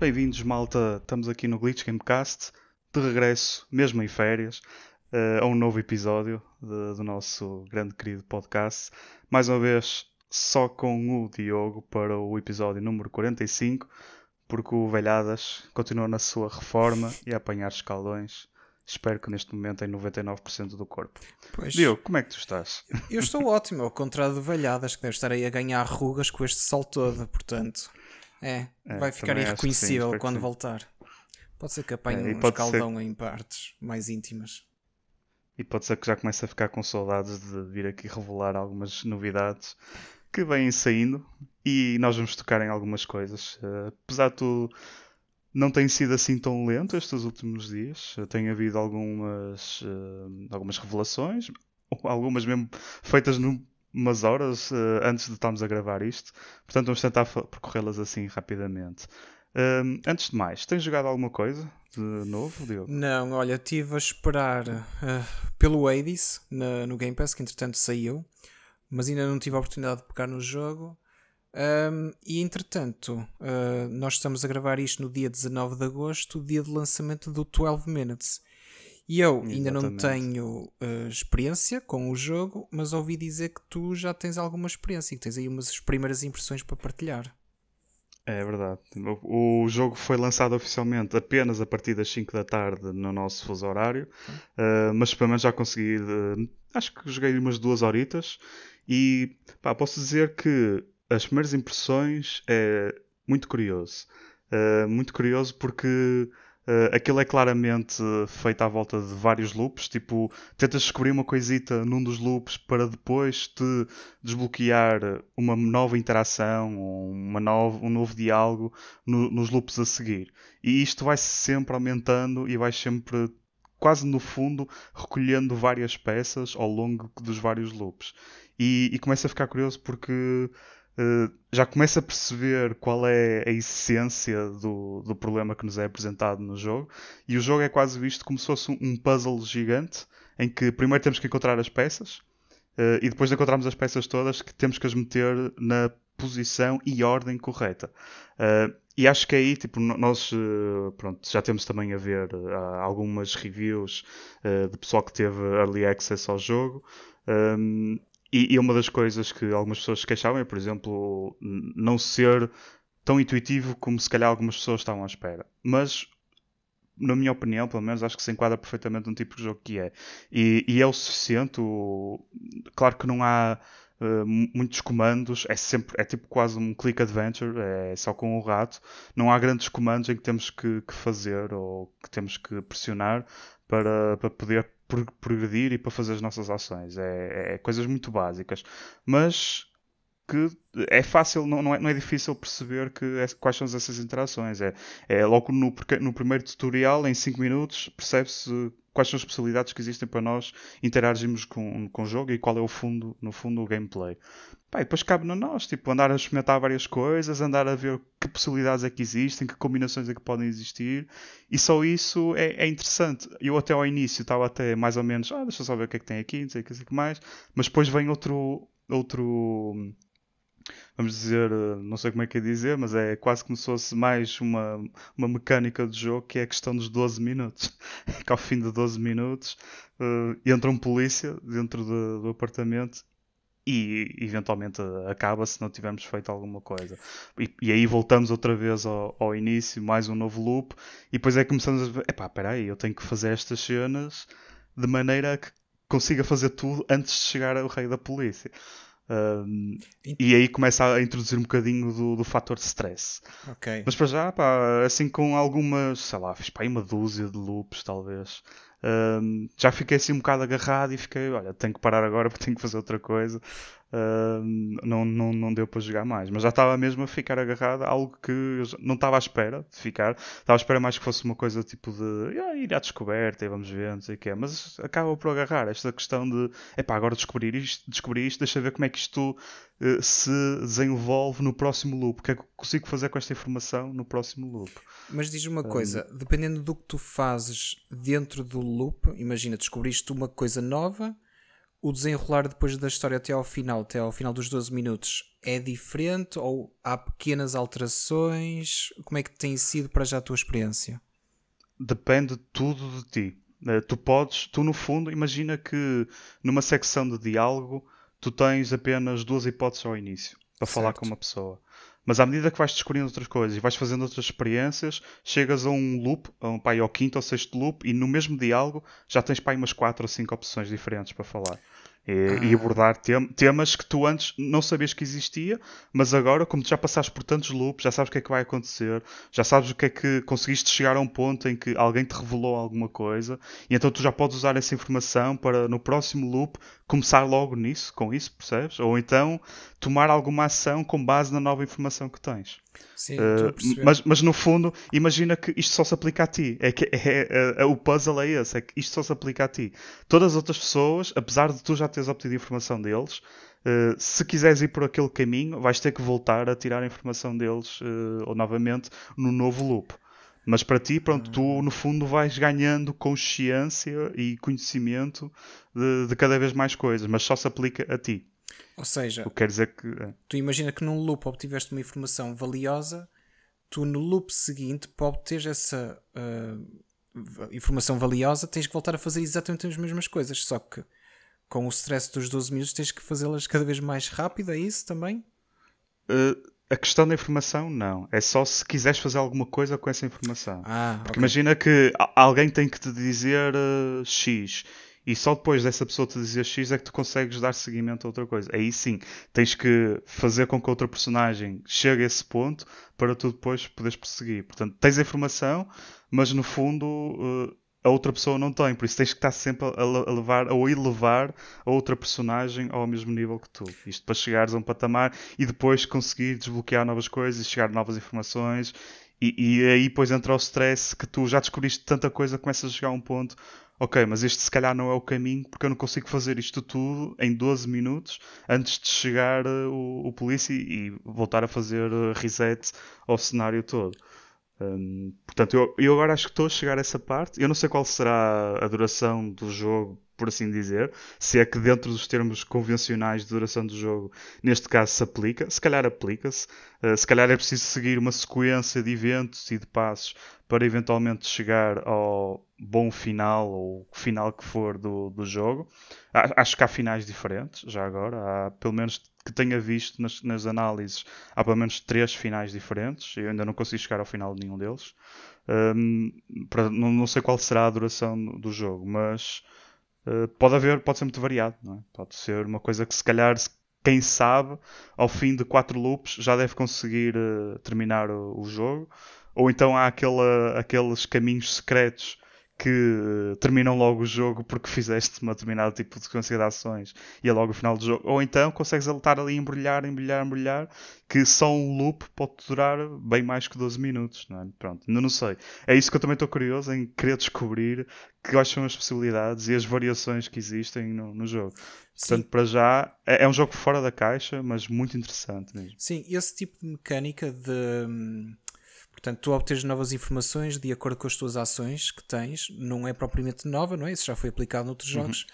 Bem-vindos, malta. Estamos aqui no Glitch Gamecast, de regresso, mesmo em férias, uh, a um novo episódio de, do nosso grande querido podcast. Mais uma vez, só com o Diogo para o episódio número 45, porque o Velhadas continua na sua reforma e a apanhar escaldões. Espero que neste momento em 99% do corpo. Pois, Diogo, como é que tu estás? Eu estou ótimo, ao contrário de Velhadas, que deve estar aí a ganhar rugas com este sol todo, portanto. É, é vai ficar irreconhecível quando sim. voltar. Pode ser que apanhe é, um escaldão ser... em partes mais íntimas. E pode ser que já comece a ficar com saudades de vir aqui revelar algumas novidades que vêm saindo e nós vamos tocar em algumas coisas. Uh, apesar de tudo, não tem sido assim tão lento estes últimos dias. Uh, tem havido algumas, uh, algumas revelações, algumas mesmo feitas no, umas horas uh, antes de estarmos a gravar isto. Portanto, vamos tentar percorrê-las assim rapidamente. Uh, antes de mais, tens jogado alguma coisa de novo, Diogo? Não, olha, estive a esperar uh, pelo Hades na, no Game Pass, que entretanto saiu, mas ainda não tive a oportunidade de pegar no jogo. Um, e entretanto, uh, nós estamos a gravar isto no dia 19 de agosto, dia de lançamento do 12 Minutes. E eu Exatamente. ainda não tenho uh, experiência com o jogo, mas ouvi dizer que tu já tens alguma experiência e que tens aí umas primeiras impressões para partilhar. É verdade. O, jogo foi lançado oficialmente apenas a partir das 5 da tarde no nosso fuso horário, uh, mas pelo menos já consegui. Uh, acho que joguei umas duas horitas e pá, posso dizer que as primeiras impressões é muito curioso. Muito curioso porque Uh, aquilo é claramente feito à volta de vários loops, tipo, tentas descobrir uma coisita num dos loops para depois te desbloquear uma nova interação, uma nova, um novo diálogo no, nos loops a seguir. E isto vai sempre aumentando e vai sempre, quase no fundo, recolhendo várias peças ao longo dos vários loops. E, e começa a ficar curioso porque já começa a perceber qual é a essência do, do problema que nos é apresentado no jogo. E o jogo é quase visto como se fosse um puzzle gigante, em que primeiro temos que encontrar as peças, uh, e depois de encontrarmos as peças todas, que temos que as meter na posição e ordem correta. Uh, e acho que aí, tipo, nós pronto, já temos também a ver algumas reviews de pessoal que teve early access ao jogo. Um, e, e, uma das coisas que algumas pessoas se queixavam é, por exemplo, não ser tão intuitivo como se calhar algumas pessoas estavam à espera. Mas, na minha opinião, pelo menos, acho que se enquadra perfeitamente um tipo de jogo que é. E, e é o suficiente. O... Claro que não há uh, muitos comandos, é sempre é tipo quase um click adventure, é só com o rato. Não há grandes comandos em que temos que, que fazer ou que temos que pressionar para, para poder progredir e para fazer as nossas ações. É, é coisas muito básicas. Mas que é fácil, não, não, é, não é difícil perceber que é, quais são essas interações. É, é logo no, no primeiro tutorial, em 5 minutos, percebe-se quais são as possibilidades que existem para nós interagirmos com, com o jogo e qual é o fundo, no fundo, o gameplay. Pá, depois cabe a nós, tipo, andar a experimentar várias coisas, andar a ver que possibilidades é que existem, que combinações é que podem existir, e só isso é, é interessante. Eu até ao início estava até mais ou menos, ah, deixa eu só ver o que é que tem aqui, não sei o que, sei que mais, mas depois vem outro, outro vamos dizer, eh, não sei como é que é dizer, mas é quase como se fosse mais uma, uma mecânica de jogo que é a questão dos 12 minutos. que ao fim de 12 minutos uh, entra um polícia dentro de, do apartamento e eventualmente acaba se não tivermos feito alguma coisa. E, e aí voltamos outra vez ao, ao, início, mais um novo loop, e depois é que começamos a ver, epá, peraí, eu tenho que fazer estas cenas de maneira que consiga fazer tudo antes de chegar ao rei da polícia. Um, e aí começa a introduzir um bocadinho do, do fator de stress. Okay. Mas para já, pá, assim com algumas, sei lá, fiz pá, uma dúzia de loops, talvez. Um, já fiquei assim um bocado agarrado e fiquei, olha, tenho que parar agora porque tenho que fazer outra coisa uh, não, não, não deu para jogar mais. Mas já estava mesmo a ficar agarrado a algo que não estava à espera de ficar. Estava à espera mais que fosse uma coisa tipo de ah, ir à descoberta e vamos ver, não sei o que é. Mas acaba por agarrar esta questão de epá, agora descobrir isto, descobrir isto, deixa ver como é que isto uh, se desenvolve no próximo loop. O que é que consigo fazer com esta informação no próximo loop? Mas diz uma coisa, um, dependendo do que tu fazes dentro do loop, imagina, descobriste uma coisa nova o desenrolar depois da história até ao final, até ao final dos 12 minutos, é diferente ou há pequenas alterações? Como é que tem sido para já a tua experiência? Depende tudo de ti. Eh, tu podes, tu no fundo, imagina que numa secção de diálogo tu tens apenas duas hipóteses ao início para certo. falar com uma pessoa. Mas à medida que vais descobrindo outras coisas e vais fazendo outras experiências, chegas a um loop, a um, pai, ao quinto ou sexto loop, e no mesmo diálogo já tens pai, umas quatro ou cinco opções diferentes para falar. E, ah. e abordar tem, temas que tu antes não sabias que existia, mas agora, como já passaste por tantos loops, já sabes o que é que vai acontecer, já sabes o que é que conseguiste chegar a um ponto em que alguém te revelou alguma coisa, e então tu já podes usar essa informação para no próximo loop começar logo nisso, com isso, percebes? Ou então tomar alguma ação com base na nova informação que tens. Sim, uh, mas, mas no fundo, imagina que isto só se aplica a ti. É que é, é, é, o puzzle é esse, é que isto só se aplica a ti. Todas as outras pessoas, apesar de tu já teres obtido informação deles, uh, se quiseres ir por aquele caminho, vais ter que voltar a tirar a informação deles uh, ou novamente no novo loop. Mas para ti, pronto, tu hum. no fundo vais ganhando consciência e conhecimento de, de cada vez mais coisas, mas só se aplica a ti. Ou seja, o que quer dizer que. É. Tu imagina que num loop obtiveste uma informação valiosa, tu no loop seguinte, para obter essa uh, informação valiosa, tens que voltar a fazer exatamente as mesmas coisas, só que com o stress dos 12 minutos tens que fazê-las cada vez mais rápido, é isso também? Uh, a questão da informação, não. É só se quiseres fazer alguma coisa com essa informação. Ah, Porque okay. imagina que alguém tem que te dizer uh, X e só depois dessa pessoa te dizer X é que tu consegues dar seguimento a outra coisa. Aí sim, tens que fazer com que outra personagem chegue a esse ponto para tu depois poderes prosseguir. Portanto, tens a informação, mas no fundo uh, a outra pessoa não tem, por isso tens que estar sempre a, levar ou elevar a outra personagem ao mesmo nível que tu. Isto para chegares a um patamar e depois conseguir desbloquear novas coisas e chegar a novas informações. E, e aí depois entra o stress que tu já descobriste tanta coisa, começas a chegar a um ponto. Ok, mas este se calhar não é o caminho porque eu não consigo fazer isto tudo em 12 minutos antes de chegar uh, o, o polícia e, voltar a fazer uh, reset ao cenário todo. Portanto, eu, eu agora acho que estou a chegar a essa parte. Eu não sei qual será a duração do jogo, por assim dizer. Se é que dentro dos termos convencionais de duração do jogo, neste caso se aplica. Se calhar aplica-se. Uh, se calhar é preciso seguir uma sequência de eventos e de passos para eventualmente chegar ao bom final ou final que for do, do jogo. Acho que há finais diferentes, já agora. Há, pelo menos que tenha visto nas, nas análises, há pelo menos três finais diferentes. Eu ainda não consigo chegar ao final de nenhum deles. Um, para, não, não, sei qual será a duração do jogo, mas uh, pode haver, pode ser muito variado. É? Pode ser uma coisa que se calhar quem sabe, ao fim de quatro loops já deve conseguir uh, terminar o, o, jogo. Ou então há aquela, aqueles caminhos secretos que terminam logo o jogo porque fizeste uma determinado tipo de sequência de ações e é logo o final do jogo. Ou então consegues estar ali embrulhar, embrulhar, embrulhar, que só um loop pode durar bem mais que 12 minutos. Não é? Pronto, ainda não sei. É isso que eu também estou curioso em querer descobrir quais são as possibilidades e as variações que existem no, no jogo. Portanto, Sim. para já é, é, um jogo fora da caixa, mas muito interessante mesmo. Sim, esse tipo de mecânica de hum, Portanto, tu obtens novas informações de acordo com as tuas ações que tens, não é propriamente nova, não é? Isso já foi aplicado noutros uhum. jogos.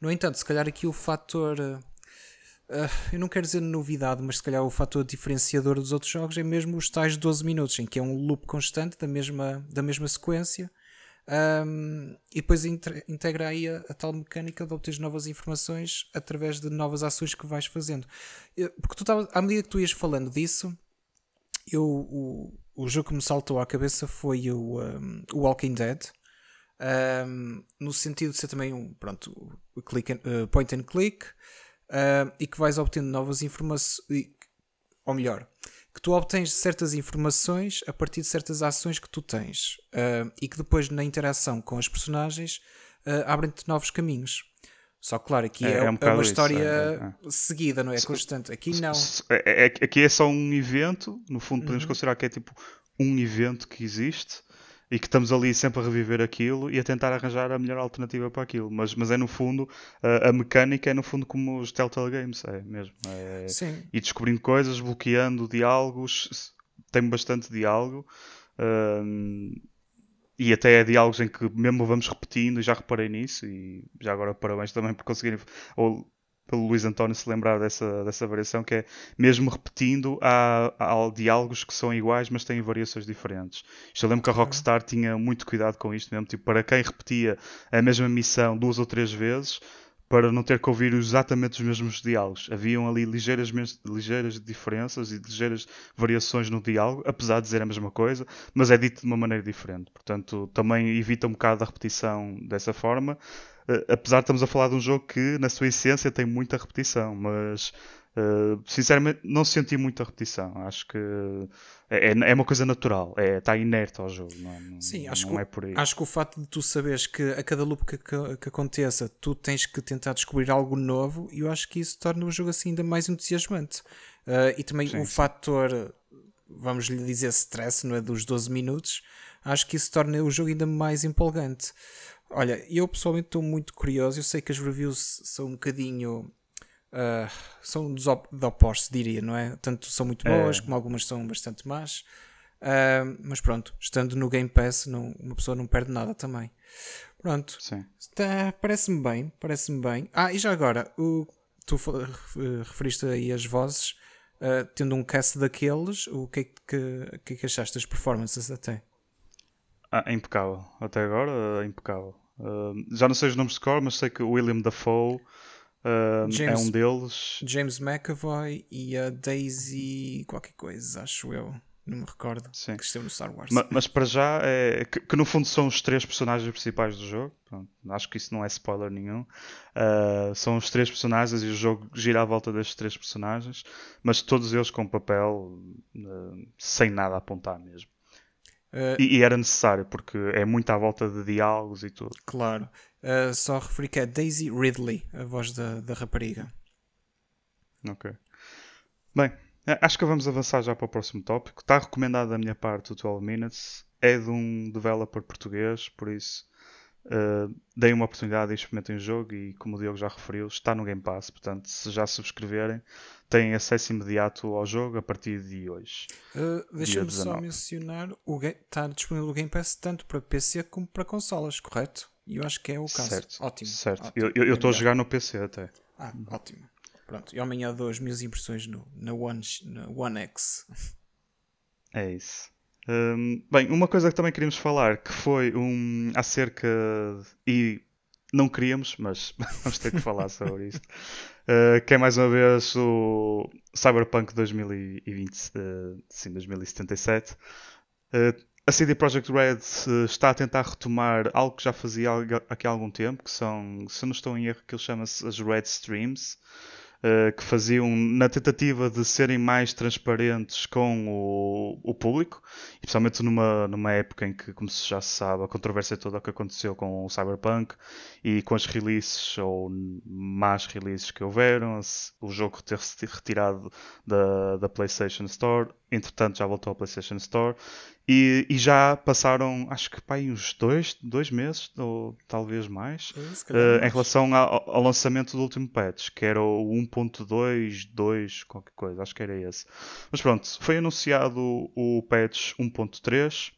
No entanto, se calhar aqui o fator. Uh, eu não quero dizer novidade, mas se calhar o fator diferenciador dos outros jogos é mesmo os tais 12 minutos, em que é um loop constante da mesma, da mesma sequência. Um, e depois integra aí a, a, tal mecânica de obter novas informações através de novas ações que vais fazendo. Porque tu tava, à medida que tu ias falando disso, eu, o, o jogo que me saltou à cabeça foi o, um, o Walking Dead. Um, no sentido de ser também um pronto, click and, uh, point and click uh, e que vais obtendo novas informações, ou melhor, que tu obtens certas informações a partir de certas ações que tu tens uh, e que depois na interação com as personagens abrem-te novos caminhos. Só claro, aqui é, é, é um uma história isso, é, é, seguida, não é? Constante. Aqui não. É, aqui é só um evento, no fundo podemos uhum. considerar que é tipo um evento que existe e que estamos ali sempre a reviver aquilo e a tentar arranjar a melhor alternativa para aquilo. Mas, mas é no fundo, a, a mecânica é no fundo como os Telltale Games, é mesmo. É, Sim. E descobrindo coisas, bloqueando diálogos, tem bastante diálogo. Um, e até é diálogos em que mesmo vamos repetindo, e já reparei nisso, e já agora parabéns também por conseguirem, ou pelo Luís António se lembrar dessa, dessa variação, que é mesmo repetindo, há, há diálogos que são iguais, mas têm variações diferentes. Isto eu lembro que a Rockstar tinha muito cuidado com isto mesmo, tipo, para quem repetia a mesma missão duas ou três vezes, para não ter que ouvir exatamente os mesmos diálogos. Haviam ali ligeiras, ligeiras diferenças e ligeiras variações no diálogo, apesar de dizer a mesma coisa, mas é dito de uma maneira diferente. Portanto, também evita um bocado a repetição dessa forma. Uh, apesar de estamos a falar de um jogo que, na sua essência, tem muita repetição, mas Uh, sinceramente, não senti muita repetição. Acho que é, é, é uma coisa natural, é, está inerte ao jogo. Não, Sim, acho, não que, é por aí. acho que o facto de tu saberes que a cada loop que, que, que, aconteça tu tens que tentar descobrir algo novo, eu acho que isso torna o jogo assim ainda mais entusiasmante. Uh, e também sim, o sim. fator, vamos lhe dizer, stress, não é? Dos 12 minutos, acho que isso torna o jogo ainda mais empolgante. Olha, eu pessoalmente estou muito curioso. Eu sei que as reviews são um bocadinho Uh, são dos op de opostos, diria, não é? Tanto são muito boas, é. como algumas são bastante más. Uh, mas pronto, estando no Game Pass, não, uma pessoa não perde nada também. Pronto, tá, parece-me bem, parece-me bem. Ah, e já agora, o, tu referiste aí as vozes, uh, tendo um cast daqueles, o que é que, que, é que achaste das performances até? Ah, é impecável, até agora é impecável. já não sei os nomes de cor, mas sei que o William Dafoe Uh, James, é um deles. James McAvoy e a Daisy qualquer coisa, acho eu. Não me recordo. Sim. Que esteve no Star Wars. Mas, mas para já, é, que, que, no fundo são os três personagens principais do jogo. Pronto, acho que isso não é spoiler nenhum. Uh, são os três personagens e o jogo gira à volta destes três personagens. Mas todos eles com papel uh, sem nada a apontar mesmo. Uh, e, e, era necessário, porque é muito à volta de diálogos e tudo. Claro. Uh, só referi que é Daisy Ridley, a voz da, da rapariga. Ok. Bem, eh, acho que vamos avançar já para o próximo tópico. Está recomendado da minha parte o 12 Minutes. É de um developer português, por isso uh, deem uma oportunidade e experimentem o jogo. E como o Diogo já referiu, está no Game Pass. Portanto, se já subscreverem, têm acesso imediato ao jogo a partir de hoje. Uh, Deixa-me só mencionar: o está disponível no Game Pass tanto para PC como para consolas, correto? E eu acho que é o caso. Certo, ótimo. Certo. Ótimo. Eu estou a jogar no PC até. Ah, ótimo. Pronto. E amanhã dou as minhas impressões no, na, One, na One X. É isso. Um, bem, uma coisa que também queríamos falar que foi um acerca e não queríamos, mas vamos ter que falar sobre isto. Uh, que é mais uma vez o Cyberpunk 2020, uh, sim, 2077. Uh, a CD Projekt Red está a tentar retomar algo que já fazia aqui há algum tempo, que são, se não estou em erro, que ele chama-se as Red Streams, uh, que faziam na tentativa de serem mais transparentes com o, o público, especialmente numa, numa época em que, como já se sabe, a controvérsia toda que aconteceu com o Cyberpunk e com as releases ou más releases que houveram, o jogo ter-se retirado da, da PlayStation Store, entretanto já voltou à PlayStation Store e, e, já passaram, acho que pá, uns dois, dois meses, ou talvez mais, uh, em relação ao, ao, lançamento do último patch, que era o 1.2.2, qualquer coisa, acho que era esse. Mas pronto, foi anunciado o patch 1.3.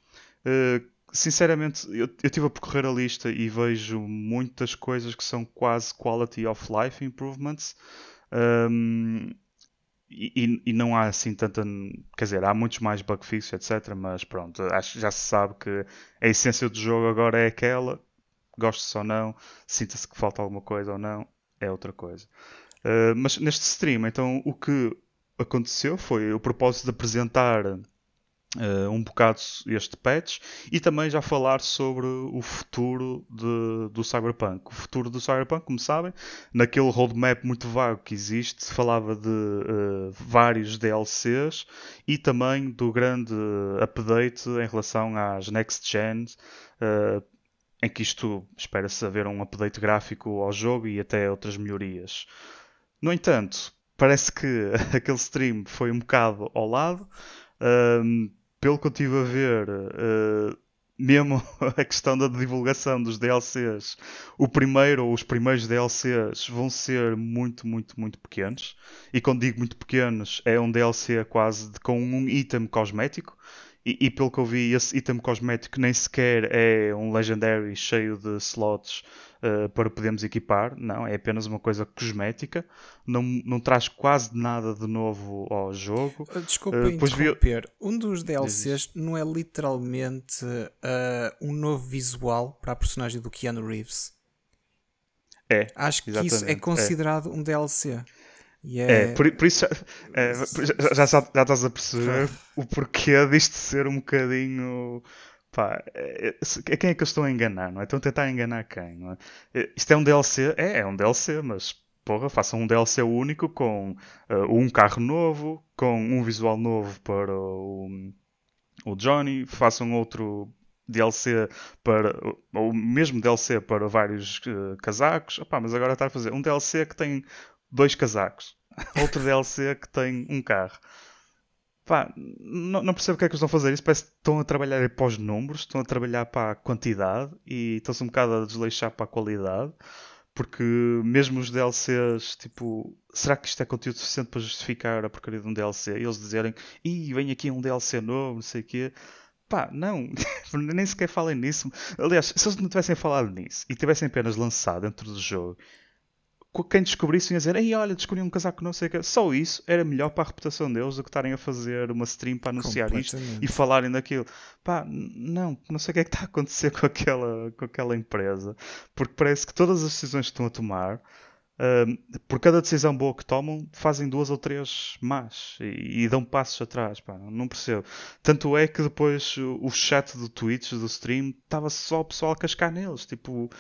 Uh, sinceramente, eu, eu tive a percorrer a lista e vejo muitas coisas que são quase quality of life improvements. Um, e, e, não há assim tanta. Quer dizer, há muitos mais bug fixes, etc. Mas pronto, acho já se sabe que a essência do jogo agora é aquela. Goste-se ou não, sinta-se que falta alguma coisa ou não, é outra coisa. Uh, mas neste stream, então, o que aconteceu foi o propósito de apresentar Uh, um bocado este patch e também já falar sobre o futuro de, do Cyberpunk. O futuro do Cyberpunk, como sabem, naquele roadmap muito vago que existe, falava de uh, vários DLCs e também do grande update em relação às next gens. Uh, em que isto espera-se haver um update gráfico ao jogo e até outras melhorias. No entanto, parece que aquele stream foi um bocado ao lado. Um, pelo que eu estive a ver, uh, mesmo a questão da divulgação dos DLCs, o primeiro ou os primeiros DLCs vão ser muito, muito, muito pequenos. E quando digo muito pequenos, é um DLC quase de, com um item cosmético. E, e, pelo que eu vi, esse item cosmético nem sequer é um Legendary cheio de slots uh, para podermos equipar. Não, é apenas uma coisa cosmética. Não, não traz quase nada de novo ao jogo. Ah, desculpa uh, interromper. Vi... Um dos DLCs não é literalmente uh, um novo visual para a personagem do Keanu Reeves. É. Acho que isso é considerado é. um DLC. Yeah. É, por, por isso é, já, já, já, estás a perceber o porquê disto ser um bocadinho. Pá, é, é, quem é que eu estou a enganar, não é? Estão a tentar enganar quem, não é? é? Isto é um DLC? É, é um DLC, mas porra, façam um DLC único com uh, um carro novo, com um visual novo para o, o Johnny, façam outro DLC para, ou mesmo DLC para vários uh, casacos, Opa, mas agora está a fazer um DLC que tem dois casacos. Outro DLC que tem um carro. Pá, não, não percebo o que é que eles estão a fazer isso. Parece que estão a trabalhar para os números, estão a trabalhar para a quantidade e estão-se um bocado a desleixar para a qualidade. Porque mesmo os DLCs, tipo, será que isto é conteúdo suficiente para justificar a porcaria de um DLC? E eles dizerem, ih, vem aqui um DLC novo, não sei o quê. Pá, não, nem sequer falem nisso. Aliás, se eles não tivessem falado nisso e tivessem apenas lançado dentro do jogo quem descobrisse ia dizer, ei, olha, descobri um casaco não sei o que. Só isso era melhor para a reputação deles do que estarem a fazer uma stream para anunciar isto e falarem daquilo. Pá, não, não sei o que é que está a acontecer com aquela, com aquela empresa, porque parece que todas as decisões que estão a tomar, uh, por cada decisão boa que tomam, fazem duas ou três más e, e dão passos atrás. Pá, não percebo. Tanto é que depois o, o chat do Twitch, do stream, estava só o pessoal a cascar neles. Tipo,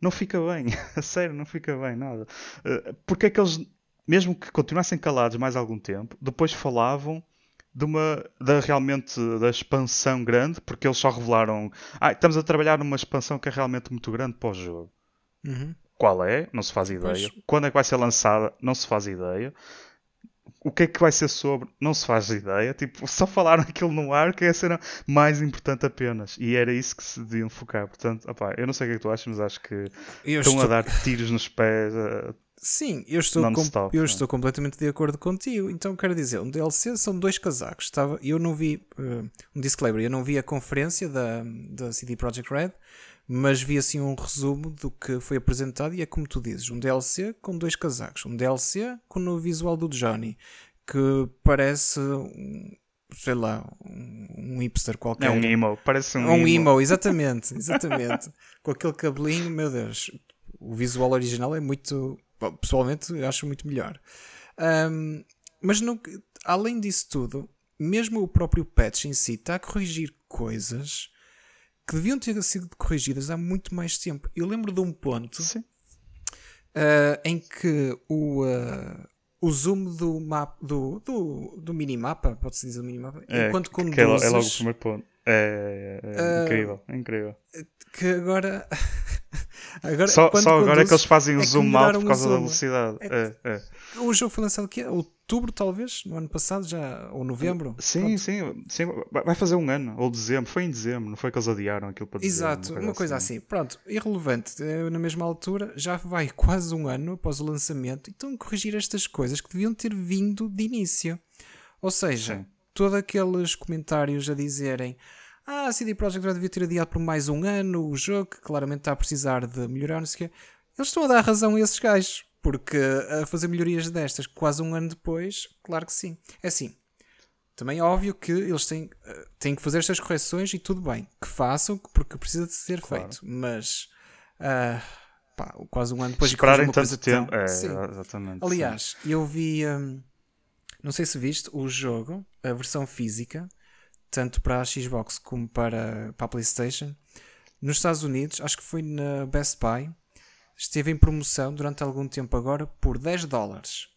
não fica bem. A sério, não fica bem, nada. Uh, porque é que eles, mesmo que continuassem calados mais algum tempo, depois falavam de uma da realmente da expansão grande, porque eles só revelaram, ah, estamos a trabalhar numa expansão que é realmente muito grande para o jogo. Uhum. Qual é? Não se faz ideia. Pois. Quando é que vai ser lançada? Não se faz ideia o que é que vai ser sobre, não se faz ideia. Tipo, só falaram aquilo no ar que é a cena mais importante apenas. E era isso que se deviam focar. Portanto, opá, eu não sei o que é que tu achas, mas acho que eu estão estou... a dar tiros nos pés. Uh, Sim, eu estou, com... eu estou completamente de acordo contigo. Então, quero dizer, um DLC são dois casacos. Estava... Eu não vi, uh, um disclaimer, eu não vi a conferência da, da CD Projekt Red, mas vi assim um resumo do que foi apresentado e é como tu dizes, um DLC com dois casacos, um DLC com o visual do Johnny, que parece sei lá, um hipster qualquer. É um emo, parece um, um emo. emo. exatamente, exatamente. com aquele cabelinho, meu Deus, o visual original é muito, pessoalmente acho muito melhor. Um, mas não, além disso tudo, mesmo o próprio patch em si está a corrigir coisas que deviam ter sido corrigidas há muito mais tempo. Eu lembro de um ponto uh, em que o, uh, o zoom do, mapa, do, do, do minimapa, pode-se dizer do minimapa, é, enquanto conduzes... É, é logo o primeiro ponto. É, é, é uh, incrível, é incrível. Que agora... agora só, só agora é que eles fazem o zoom out por causa da velocidade. É, é, o jogo foi lançado aqui, outubro, talvez, no ano passado, já, ou novembro. Sim, sim, sim, vai fazer um ano, ou dezembro, foi em dezembro, não foi que eles adiaram aquilo para dizer. Exato, uma coisa, assim. assim. Pronto, irrelevante, na mesma altura, já vai quase um ano após o lançamento, então corrigir estas coisas que deviam ter vindo de início. Ou seja, todos aqueles comentários a dizerem ah, a CD Projekt já devia ter adiado por mais um ano o jogo, que claramente está a precisar de melhorar, não sei o quê. Eles estão a dar razão a esses gajos. Porque a fazer melhorias destas quase um ano depois, claro que sim. É assim. Também é óbvio que eles têm, eh, têm que fazer estas correções e tudo bem. Que façam, porque precisa de ser claro. feito. Mas uh, pá, quase um ano depois Esperarem de tanto tempo. Tão... É, sim. exatamente. Aliás, sim. eu vi. Um, não sei se viste o jogo, a versão física, tanto para a Xbox como para, para a PlayStation. Nos Estados Unidos, acho que foi na Best Buy esteve em promoção durante algum tempo agora por 10 dólares.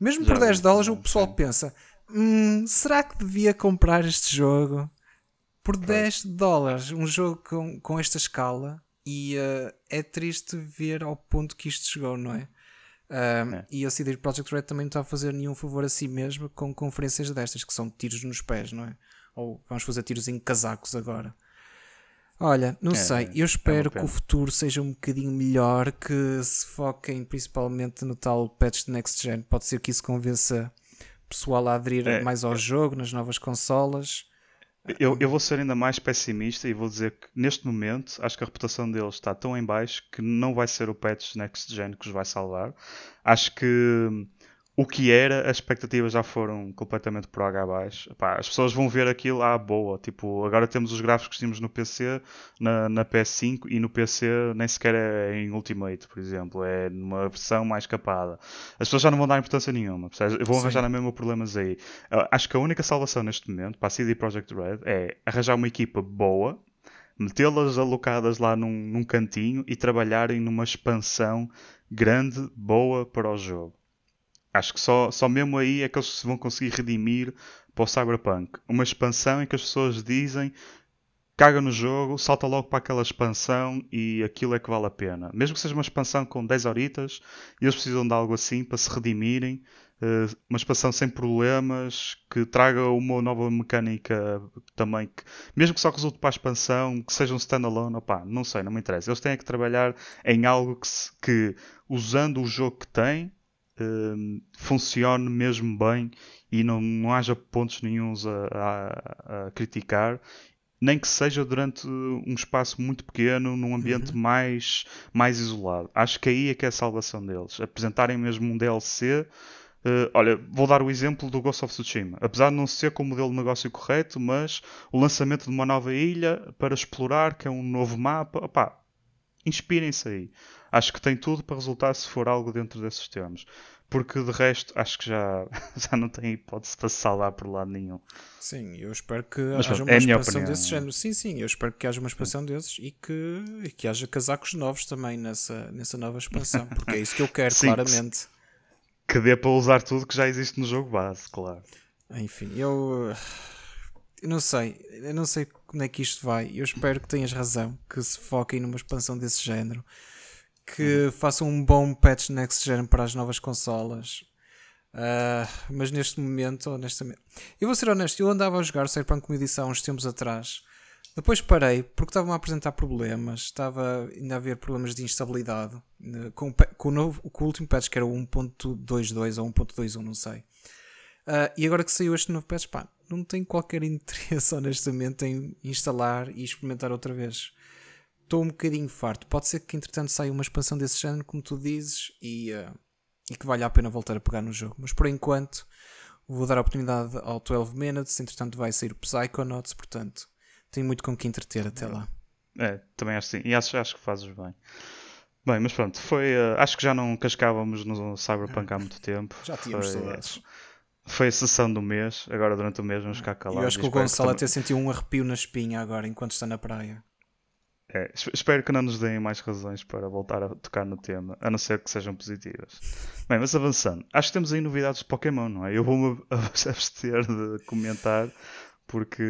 Mesmo Já por 10 dólares, o pessoal pensa: hum, será que devia comprar este jogo? Por 10 dólares, um jogo com, com esta escala, e uh, é triste ver ao ponto que isto chegou, não é? É. E a CD Projekt Red também não está a fazer nenhum favor a si mesmo com conferências destas, que são tiros nos pés, não é? Ou vamos fazer tiros em casacos agora. Olha, não é, sei. Eu é espero é que o futuro seja um bocadinho melhor, que se foquem principalmente no tal patch de Next Gen. Pode ser que isso convença o pessoal a aderir é, mais ao é. jogo, nas novas consolas. Eu, eu vou ser ainda mais pessimista e vou dizer que neste momento acho que a reputação deles está tão em baixo que não vai ser o patch Next Gen que os vai salvar. Acho que o que era, as expectativas já foram completamente por água abaixo. Epá, as pessoas vão ver aquilo à boa. Tipo, agora temos os gráficos que tínhamos no PC, na, na PS5 e no PC nem sequer é em Ultimate, por exemplo. É numa versão mais capada. As pessoas já não vão dar importância nenhuma. Vão arranjar na mesma problemas aí. Acho que a única salvação neste momento para a CD Projekt Red é arranjar uma equipa boa, metê-las alocadas lá num, num cantinho e trabalharem numa expansão grande, boa para o jogo. Acho que só, só mesmo aí é que eles se vão conseguir redimir para o Cyberpunk. Uma expansão em que as pessoas dizem caga no jogo, salta logo para aquela expansão e aquilo é que vale a pena. Mesmo que seja uma expansão com 10 horitas, eles precisam de algo assim para se redimirem. Uh, uma expansão sem problemas, que traga uma nova mecânica também, que, mesmo que só resulte para a expansão, que seja um standalone, opá, não sei, não me interessa. Eles têm que trabalhar em algo que, que usando o jogo que têm, uh, funcione mesmo bem e não, não haja pontos nenhums a, a, a, criticar, nem que seja durante um espaço muito pequeno, num ambiente uhum. mais, mais isolado. Acho que aí é que é a salvação deles. Apresentarem mesmo um DLC. Uh, olha, vou dar o exemplo do Ghost of Tsushima. Apesar de não ser com o modelo de negócio correto, mas o lançamento de uma nova ilha para explorar, que é um novo mapa, opá, inspirem-se aí. Acho que tem tudo para resultar se for algo dentro desses termos. Porque de resto acho que já, já não tem hipótese para salvar por lado nenhum. Sim, eu espero que Mas, haja uma é expansão desse género. Sim, sim, eu espero que haja uma expansão desses e que, e que haja casacos novos também nessa, nessa nova expansão. Porque é isso que eu quero, sim, claramente. Que, que dê para usar tudo que já existe no jogo base, claro. Enfim, eu eu não sei, eu não sei como é que isto vai. Eu espero que tenhas razão, que se foquem numa expansão desse género, que uhum. façam um bom patch next gen para as novas consolas. Uh, mas neste momento, honestamente, eu vou ser honesto, eu andava a jogar Cyberpunk como edição uns tempos atrás. Depois parei porque estavam a apresentar problemas, estava ainda a haver problemas de instabilidade né, com, com, o, novo, com o último patch que era o 1.22 ou 1.21, não sei. Uh, e agora que saiu este novo patch, pá, não tenho qualquer interesse, honestamente, em instalar e experimentar outra vez. Estou um bocadinho farto. Pode ser que, entretanto, saia uma expansão desse género, como tu dizes, e, uh, e que valha a pena voltar a pegar no jogo. Mas por enquanto, vou dar a oportunidade ao 12 Minutes. Entretanto, vai sair o Psychonauts, portanto, tenho muito com que entreter até lá. É, também acho sim. E acho, acho que fazes bem. Bem, mas pronto, foi. Uh, acho que já não cascávamos no Cyberpunk há muito tempo. Já tínhamos foi, saudades. Foi a sessão do mês, agora durante o mês vamos ficar calados. Eu acho que o Gonçalo até sentiu um arrepio na espinha agora enquanto está na praia. É, espero que não nos deem mais razões para voltar a tocar no tema, a não ser que sejam positivas. Bem, mas avançando, acho que temos aí novidades de Pokémon, não é? Eu vou-me abster de comentar porque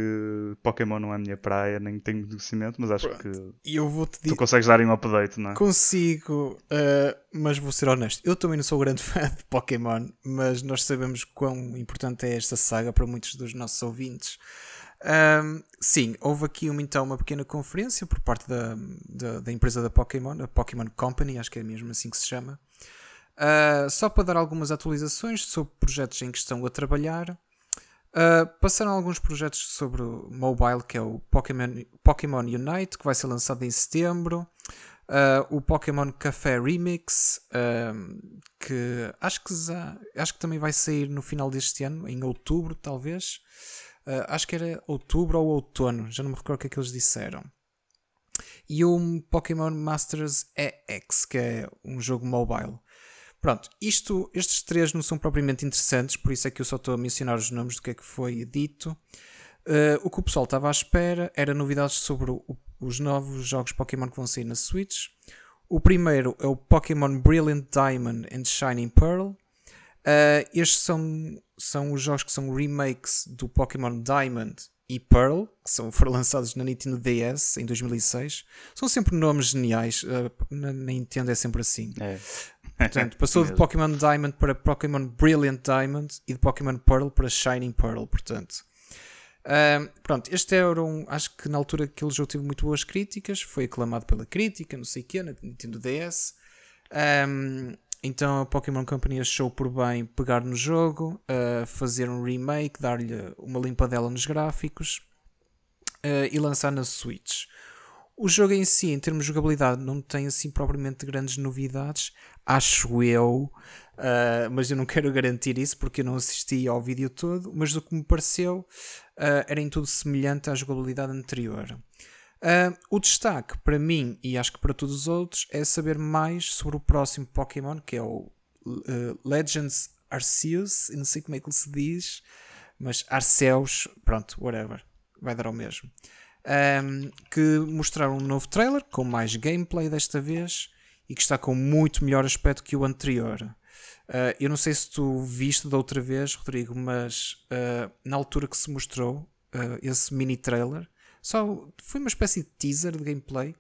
Pokémon não é a minha praia, nem tenho conhecimento, mas acho que eu vou -te tu consegues dar um update, não é? Consigo, uh, mas vou ser honesto. Eu também não sou grande fã de Pokémon, mas nós sabemos quão importante é esta saga para muitos dos nossos ouvintes. Um, sim, houve aqui uma, então uma pequena conferência por parte da, da, da, empresa da Pokémon, a Pokémon Company, acho que é mesmo assim que se chama. Uh, só para dar algumas atualizações sobre projetos em que estão a trabalhar. Uh, passaram alguns projetos sobre o mobile, que é o Pokémon, Pokémon Unite, que vai ser lançado em setembro. Uh, o Pokémon Café Remix, uh, que acho que, acho que também vai sair no final deste ano, em outubro, talvez. Acho que era outubro ou outono, já não me recordo o que é que eles disseram. E o Pokémon Masters EX, que é um jogo mobile. Pronto, isto, estes três não são propriamente interessantes, por isso é que eu só estou a mencionar os nomes do que é que foi dito. Uh, o que o pessoal estava à espera era novidades sobre o, os novos jogos Pokémon que vão sair na Switch. O primeiro é o Pokémon Brilliant Diamond and Shining Pearl. Uh, estes são, são os jogos que são remakes do Pokémon Diamond e Pearl, que são, foram lançados na Nintendo DS em 2006. São sempre nomes geniais. Uh, na, Nintendo é sempre assim. É. Portanto, passou de Pokémon Diamond para Pokémon Brilliant Diamond e de Pokémon Pearl para Shining Pearl, portanto. Um, pronto, este era um. Acho que na altura aquele jogo teve muito boas críticas, foi aclamado pela crítica, não sei o que, na Nintendo DS. Um, então a Pokémon Company achou por bem pegar no jogo, uh, fazer um remake, dar-lhe uma limpadela nos gráficos. uh, e lançar na Switch. O jogo em si, em termos de jogabilidade, não tem assim propriamente grandes novidades, acho eu, uh, mas eu não quero garantir isso porque eu não assisti ao vídeo todo. Mas do que me pareceu, era em tudo semelhante à jogabilidade anterior. Uh, o destaque para mim e acho que para todos os outros é saber mais sobre o próximo Pokémon que é o Legends Arceus. Eu não sei como é que ele se diz, mas Arceus, pronto, whatever, vai dar ao mesmo um, que mostraram um novo trailer com mais gameplay desta vez e que está com muito melhor aspecto que o anterior. Uh, eu não sei se tu viste da outra vez, Rodrigo, mas uh, na altura que se mostrou uh, esse mini trailer, só foi uma espécie de teaser de gameplay.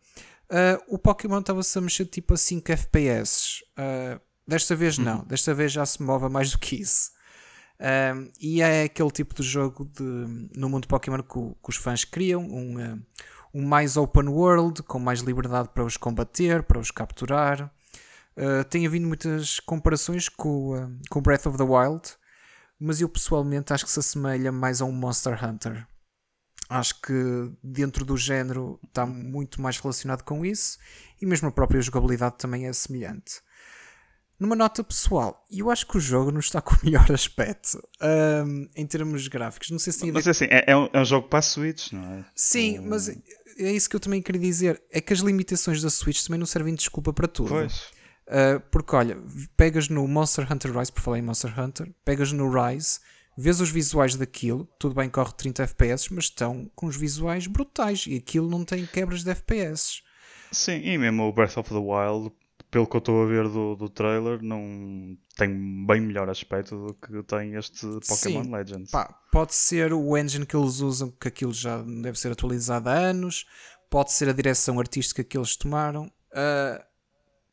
o Pokémon estava-se a mexer tipo a 5 FPS. desta vez não, uhum. desta vez já se move a mais do que isso. Um, e é aquele tipo de jogo de, no mundo Pokémon que, que os fãs criam, um, uh, um mais open world, com mais liberdade para os combater, para os capturar. Uh, tem havido muitas comparações com, uh, com Breath of the Wild, mas eu pessoalmente acho que se assemelha mais a um Monster Hunter. Acho que dentro do género está muito mais relacionado com isso e mesmo a própria jogabilidade também é semelhante. Numa nota pessoal, eu acho que o jogo não está com o melhor aspecto um, em termos gráficos. Não sei se Mas assim, é, é, um, é um jogo para a Switch, não é? Sim, um... mas é isso que eu também queria dizer. É que as limitações da Switch também não servem de desculpa para tudo. Pois. Uh, porque olha, pegas no Monster Hunter Rise, por falar em Monster Hunter, pegas no Rise, vês os visuais daquilo, tudo bem corre 30 FPS, mas estão com os visuais brutais e aquilo não tem quebras de FPS. Sim, e mesmo o Breath of the Wild pelo que eu estou a ver do, do trailer, não tem bem melhor aspecto do que tem este Pokémon Sim, Legends. Pá, pode ser o engine que eles usam, que aquilo já deve ser atualizado há anos, pode ser a direção artística que eles tomaram. Uh,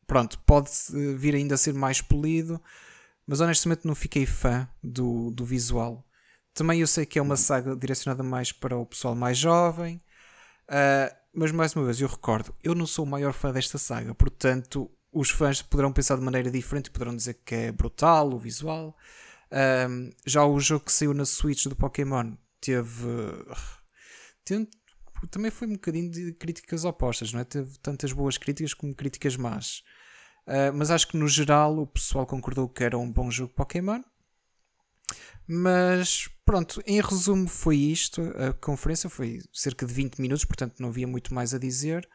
pronto, pode vir ainda a ser mais polido, mas honestamente não fiquei fã do, do visual. Também eu sei que é uma saga direcionada mais para o pessoal mais jovem. Uh, mas mais uma vez, eu recordo, eu não sou o maior fã desta saga, portanto, os fãs poderão pensar de maneira diferente, poderão dizer que é brutal o visual. Um, já o jogo que saiu na Switch do Pokémon teve, teve, também foi um bocadinho de críticas opostas, não é? Teve tantas boas críticas como críticas más. Uh, mas acho que no geral o pessoal concordou que era um bom jogo Pokémon. Mas pronto, em resumo foi isto. A conferência foi cerca de 20 minutos, portanto não havia muito mais a dizer.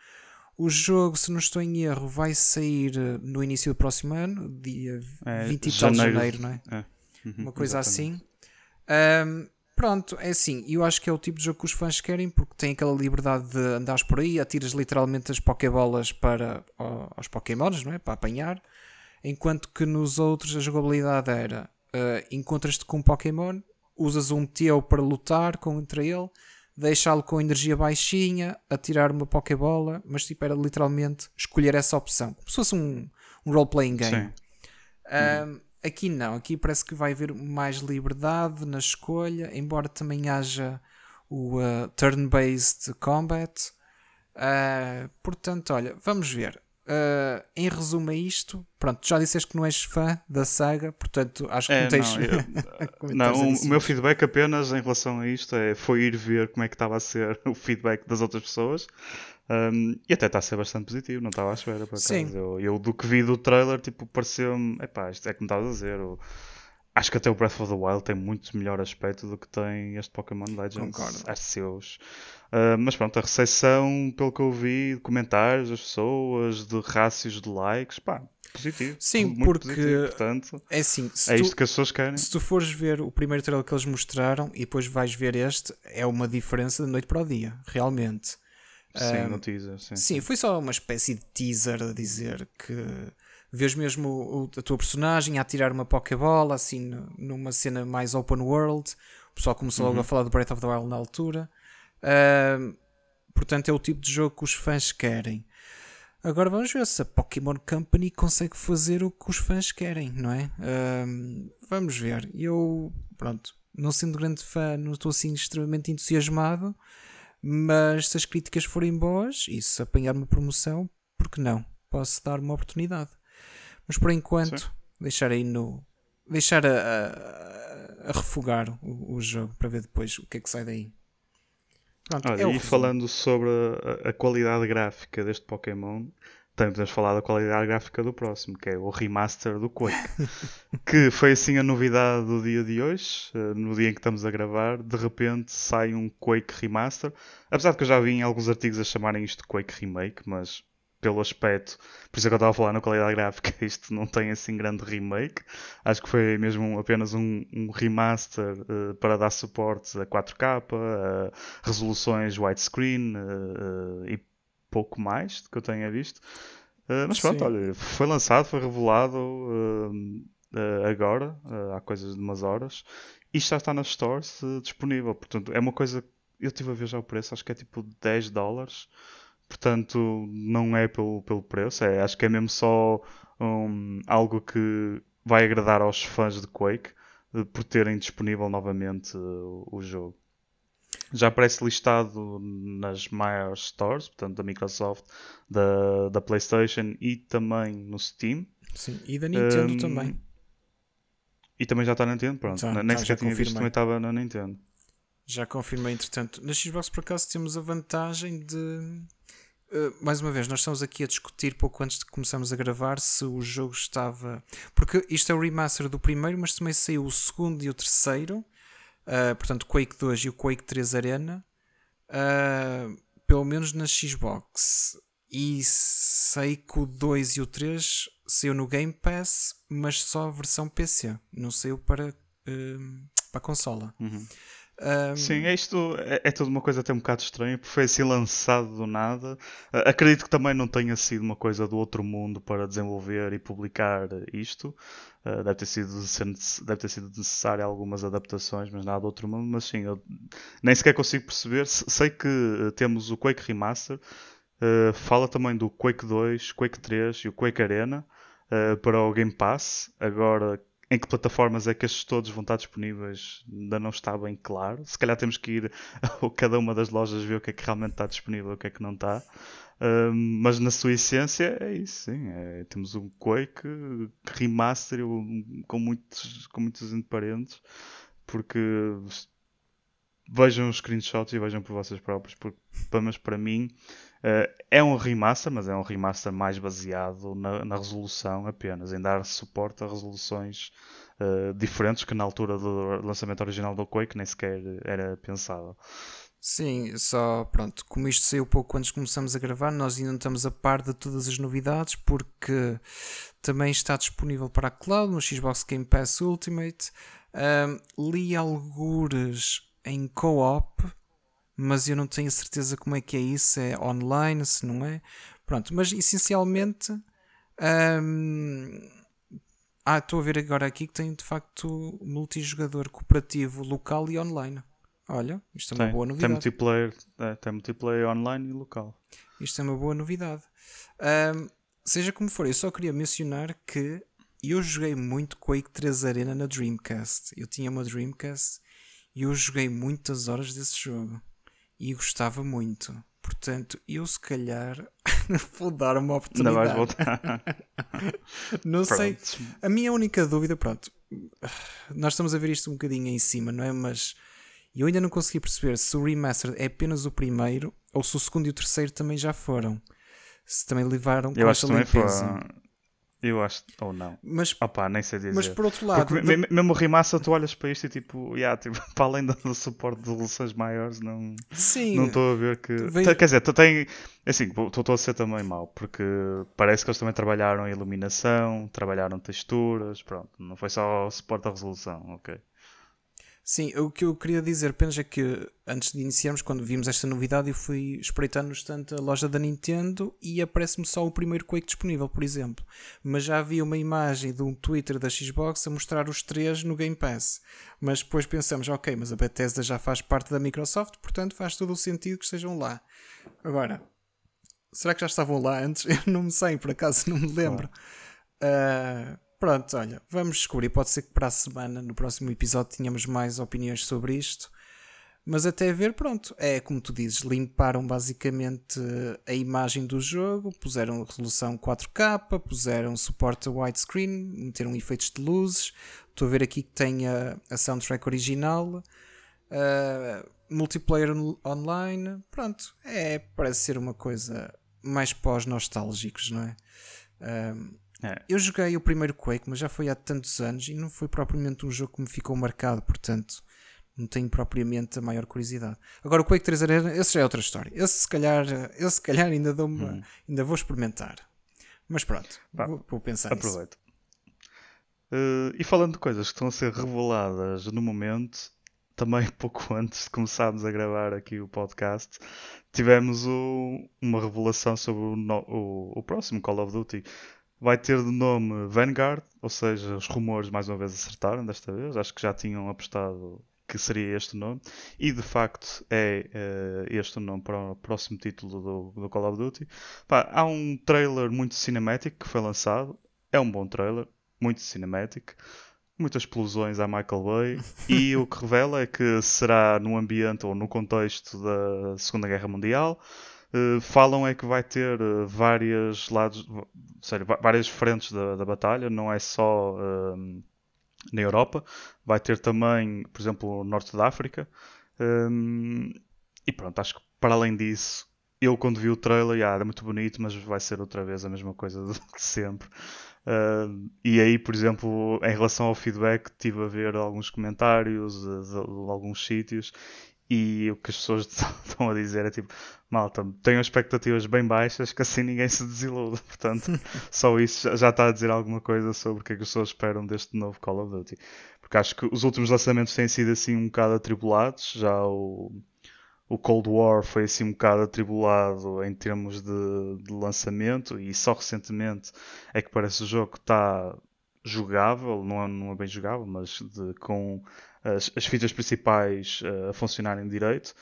O jogo, se não estou em erro, vai sair eh, no início do próximo ano, dia é, 20 e tal de janeiro, não é? é. Uhum, Uma coisa exatamente. assim. Um, pronto, é assim. Eu acho que é o tipo de jogo que os fãs querem, porque tem aquela liberdade de andares por aí, atiras literalmente as Pokébolas para aos Pokémons, não é? Para apanhar. Enquanto que nos outros a jogabilidade era uh, encontras-te com um Pokémon, usas um teu para lutar contra ele deixá-lo com energia baixinha, atirar uma Pokébola, mas tipo era literalmente escolher essa opção, como se fosse um, um role-playing game. Um, aqui não, aqui parece que vai haver mais liberdade na escolha, embora também haja o uh, turn-based combat. Uh, portanto, olha, vamos ver. Uh, em resumo a isto, pronto, já disseste que não és fã da saga, portanto acho que é, não tens. Não, eu, não o, o meu feedback apenas em relação a isto é, foi ir ver como é que estava a ser o feedback das outras pessoas um, e até está a ser bastante positivo, não estava à espera para Sim. Eu, eu, do que vi do trailer, tipo, pareceu-me, epá, isto é como estavas a dizer. Eu, acho que até o Breath of the Wild tem muito melhor aspecto do que tem este Pokémon Legends Concordo. Arceus. Uh, mas pronto, a recepção, pelo que eu vi, de comentários das pessoas, de rácios de likes, pá, positivo. Sim, muito porque positivo, portanto, é assim, é isto que as pessoas querem. Se tu fores ver o primeiro trailer que eles mostraram e depois vais ver este, é uma diferença de noite para o dia, realmente. Sim, um, no teaser, sim. Sim, foi só uma espécie de teaser a dizer que vês mesmo a tua personagem a tirar uma Pokébola, assim, numa cena mais open world. O pessoal começou uhum. logo a falar do Breath of the Wild na altura. Uh, portanto, é o tipo de jogo que os fãs querem. Agora vamos ver se a Pokémon Company consegue fazer o que os fãs querem, não é? Uh, vamos ver. Eu, pronto, não sendo grande fã, não estou assim extremamente entusiasmado, mas se as críticas forem boas e se apanhar uma promoção, por que não? Posso dar uma oportunidade. Mas por enquanto, Sim. deixar aí no. deixar a, a, a refogar o, o jogo para ver depois o que é que sai daí. Pronto, Olha, é e resumo. falando sobre a, a qualidade gráfica deste Pokémon, podemos falar da qualidade gráfica do próximo, que é o remaster do Quake. que foi assim a novidade do dia de hoje, eh, no dia em que estamos a gravar, de repente sai um Quake Remaster. Apesar de que eu já vi em alguns artigos a chamarem isto de Quake Remake, mas pelo aspecto, por isso é que eu estava a falar na qualidade gráfica, isto não tem assim grande remake. Acho que foi mesmo apenas um, um remaster uh, para dar suporte a 4K, a resoluções widescreen uh, uh, e pouco mais do que eu tenha visto. mas pronto, Sim. olha, foi lançado, foi revelado agora, há coisas de umas horas, e já está nas stores disponível. Portanto, é uma coisa. Eu estive a ver já o preço, acho que é tipo 10 dólares portanto não é pelo, pelo preço, é, acho que é mesmo só um, algo que vai agradar aos fãs de Quake por terem disponível novamente uh, o jogo. Já aparece listado nas maiores stores, portanto da Microsoft, da, da PlayStation e também no Steam. Sim, e da Nintendo um, também. E também já está na Nintendo, pronto. Já, Nem já sequer tinha visto, também estava na Nintendo. Já confirmei, entretanto. Na Xbox, por acaso, temos a vantagem de Uh, mais uma vez, nós estamos aqui a discutir pouco antes de começarmos a gravar se o jogo estava. Porque isto é o remaster do primeiro, mas também saiu o segundo e o terceiro. Uh, portanto, Quake 2 e o Quake 3 Arena. Uh, pelo menos na Xbox. E sei que o 2 e o 3 saiu no Game Pass, mas só a versão PC. Não saiu para, para a consola. Uhum. Um... Sim, é isto é, é tudo uma coisa até um bocado estranha, porque foi assim lançado do nada. Uh, acredito que também não tenha sido uma coisa do outro mundo para desenvolver e publicar isto. Uh, deve, ter sido, deve ter sido necessário algumas adaptações, mas nada do outro mundo. Mas sim, eu nem sequer consigo perceber. Sei que uh, temos o Quake Remaster, fala também do Quake 2, Quake 3 e o Quake Arena para o Game Pass. Agora em que plataformas é que estes todos vão estar disponíveis ainda não está bem claro. Se calhar temos que ir a cada uma das lojas ver o que é que realmente está disponível e o que é que não está. Um, mas na sua essência é isso, sim. É, temos um Quake remaster com muitos, com muitos parentes, porque vejam os screenshots e vejam por vocês próprios, porque pelo menos para mim Uh, é um remaster, mas é um remaster mais baseado na, na resolução apenas, em dar suporte a resoluções uh, diferentes que na altura do lançamento original do Quake nem sequer era pensável. Sim, só pronto, como isto saiu pouco antes começamos a gravar, nós ainda não estamos a par de todas as novidades porque também está disponível para a cloud no Xbox Game Pass Ultimate. Um, li algures em co-op mas eu não tenho certeza como é que é isso, é online, se não é. Pronto, mas essencialmente. Hum, ah, estou a ver agora aqui que tem de facto multijogador cooperativo local e online. Olha, isto é uma tem, boa novidade. Tem multiplayer, é, tem multiplayer online e local. Isto é uma boa novidade. Um, seja como for, eu só queria mencionar que eu joguei muito Quake 3 Arena na Dreamcast. Eu tinha uma Dreamcast e eu joguei muitas horas desse jogo e gostava muito. Portanto, eu se calhar vou dar uma oportunidade. Ainda vais voltar. não pronto. sei. A minha única dúvida, pronto, nós estamos a ver isto um bocadinho em cima, não é? Mas eu ainda não consegui perceber se o remaster é apenas o primeiro ou se o segundo e o terceiro também já foram. Se também levaram eu com acho essa limpeza. Eu acho, ou não. Mas, Opa, nem sei dizer. Mas por outro lado, Porque, do... mesmo remaster, tu olhas para isto e tipo, yeah, tipo para além do suporte de resoluções maiores, não não estou a ver que. Quer dizer, tu tem. Assim, estou a ser também mal, porque parece que eles também trabalharam iluminação, trabalharam texturas, pronto, não foi só o suporte da resolução, ok. Sim, o que eu queria dizer apenas é que antes de iniciarmos, quando vimos esta novidade, eu fui espreitar no estante a loja da Nintendo e aparece-me só o primeiro Quake disponível, por exemplo. Mas já havia uma imagem de um Twitter da Xbox a mostrar os três no Game Pass. Mas depois pensamos, ok, mas a Bethesda já faz parte da Microsoft, portanto faz todo o sentido que estejam lá. Agora, será que já estavam lá antes? Eu não me sei, por acaso não me lembro. Uh, Pronto, olha, vamos descobrir. Pode ser que para a semana, no próximo episódio, tenhamos mais opiniões sobre isto. Mas até ver, pronto, é como tu dizes, limparam basicamente a imagem do jogo, puseram resolução 4K, puseram suporte a widescreen, meteram efeitos de luzes. Estou a ver aqui que tem a, a soundtrack original. Uh, multiplayer online, pronto, é, parece ser uma coisa mais pós-nostálgicos, não é? É? Eu joguei o primeiro Quake, mas já foi há tantos anos e não foi propriamente um jogo que me ficou marcado, portanto não tenho propriamente a maior curiosidade. Agora o Quake 3 Arena, esse já é outra história. Esse se calhar, esse se calhar ainda, dou hum. ainda vou experimentar. Mas pronto, vou, vou, pensar Aproveito. Uh, e falando de coisas que estão a ser reveladas no momento, também pouco antes de começarmos a gravar aqui o podcast, tivemos o, uma revelação sobre o, o, o, próximo Call of Duty. Vai ter de nome Vanguard, ou seja, os rumores mais uma vez acertaram desta vez. Acho que já tinham apostado que seria este nome, e de facto é uh, este o nome para o próximo título do, do Call of Duty. Pá, há um trailer muito cinematic que foi lançado, é um bom trailer, muito cinematic, muitas explosões a Michael Bay, e o que revela é que será no ambiente ou no contexto da Segunda Guerra Mundial. Uh, falam é que vai ter vários lados, sério, várias frentes da, da batalha, não é só uh, na Europa. Vai ter também, por exemplo, o Norte da África. Um, e pronto, acho que para além disso, eu quando vi o trailer, yeah, era muito bonito, mas vai ser outra vez a mesma coisa de sempre. Uh, e aí, por exemplo, em relação ao feedback, tive a ver alguns comentários de, de, de alguns sítios e o que as pessoas estão a dizer é tipo, malta, tenham expectativas bem baixas que assim ninguém se desilude. Portanto, só isso já está a dizer alguma coisa sobre o que, é que as pessoas esperam deste novo Call of Duty. Porque acho que os últimos lançamentos têm sido assim um bocado atribulados. Já o, o Cold War foi assim um bocado atribulado em termos de, de lançamento e só recentemente é que parece o jogo que está jogável, não é, não é bem jogável, mas de, com as, as fitas principais uh, a funcionarem direito.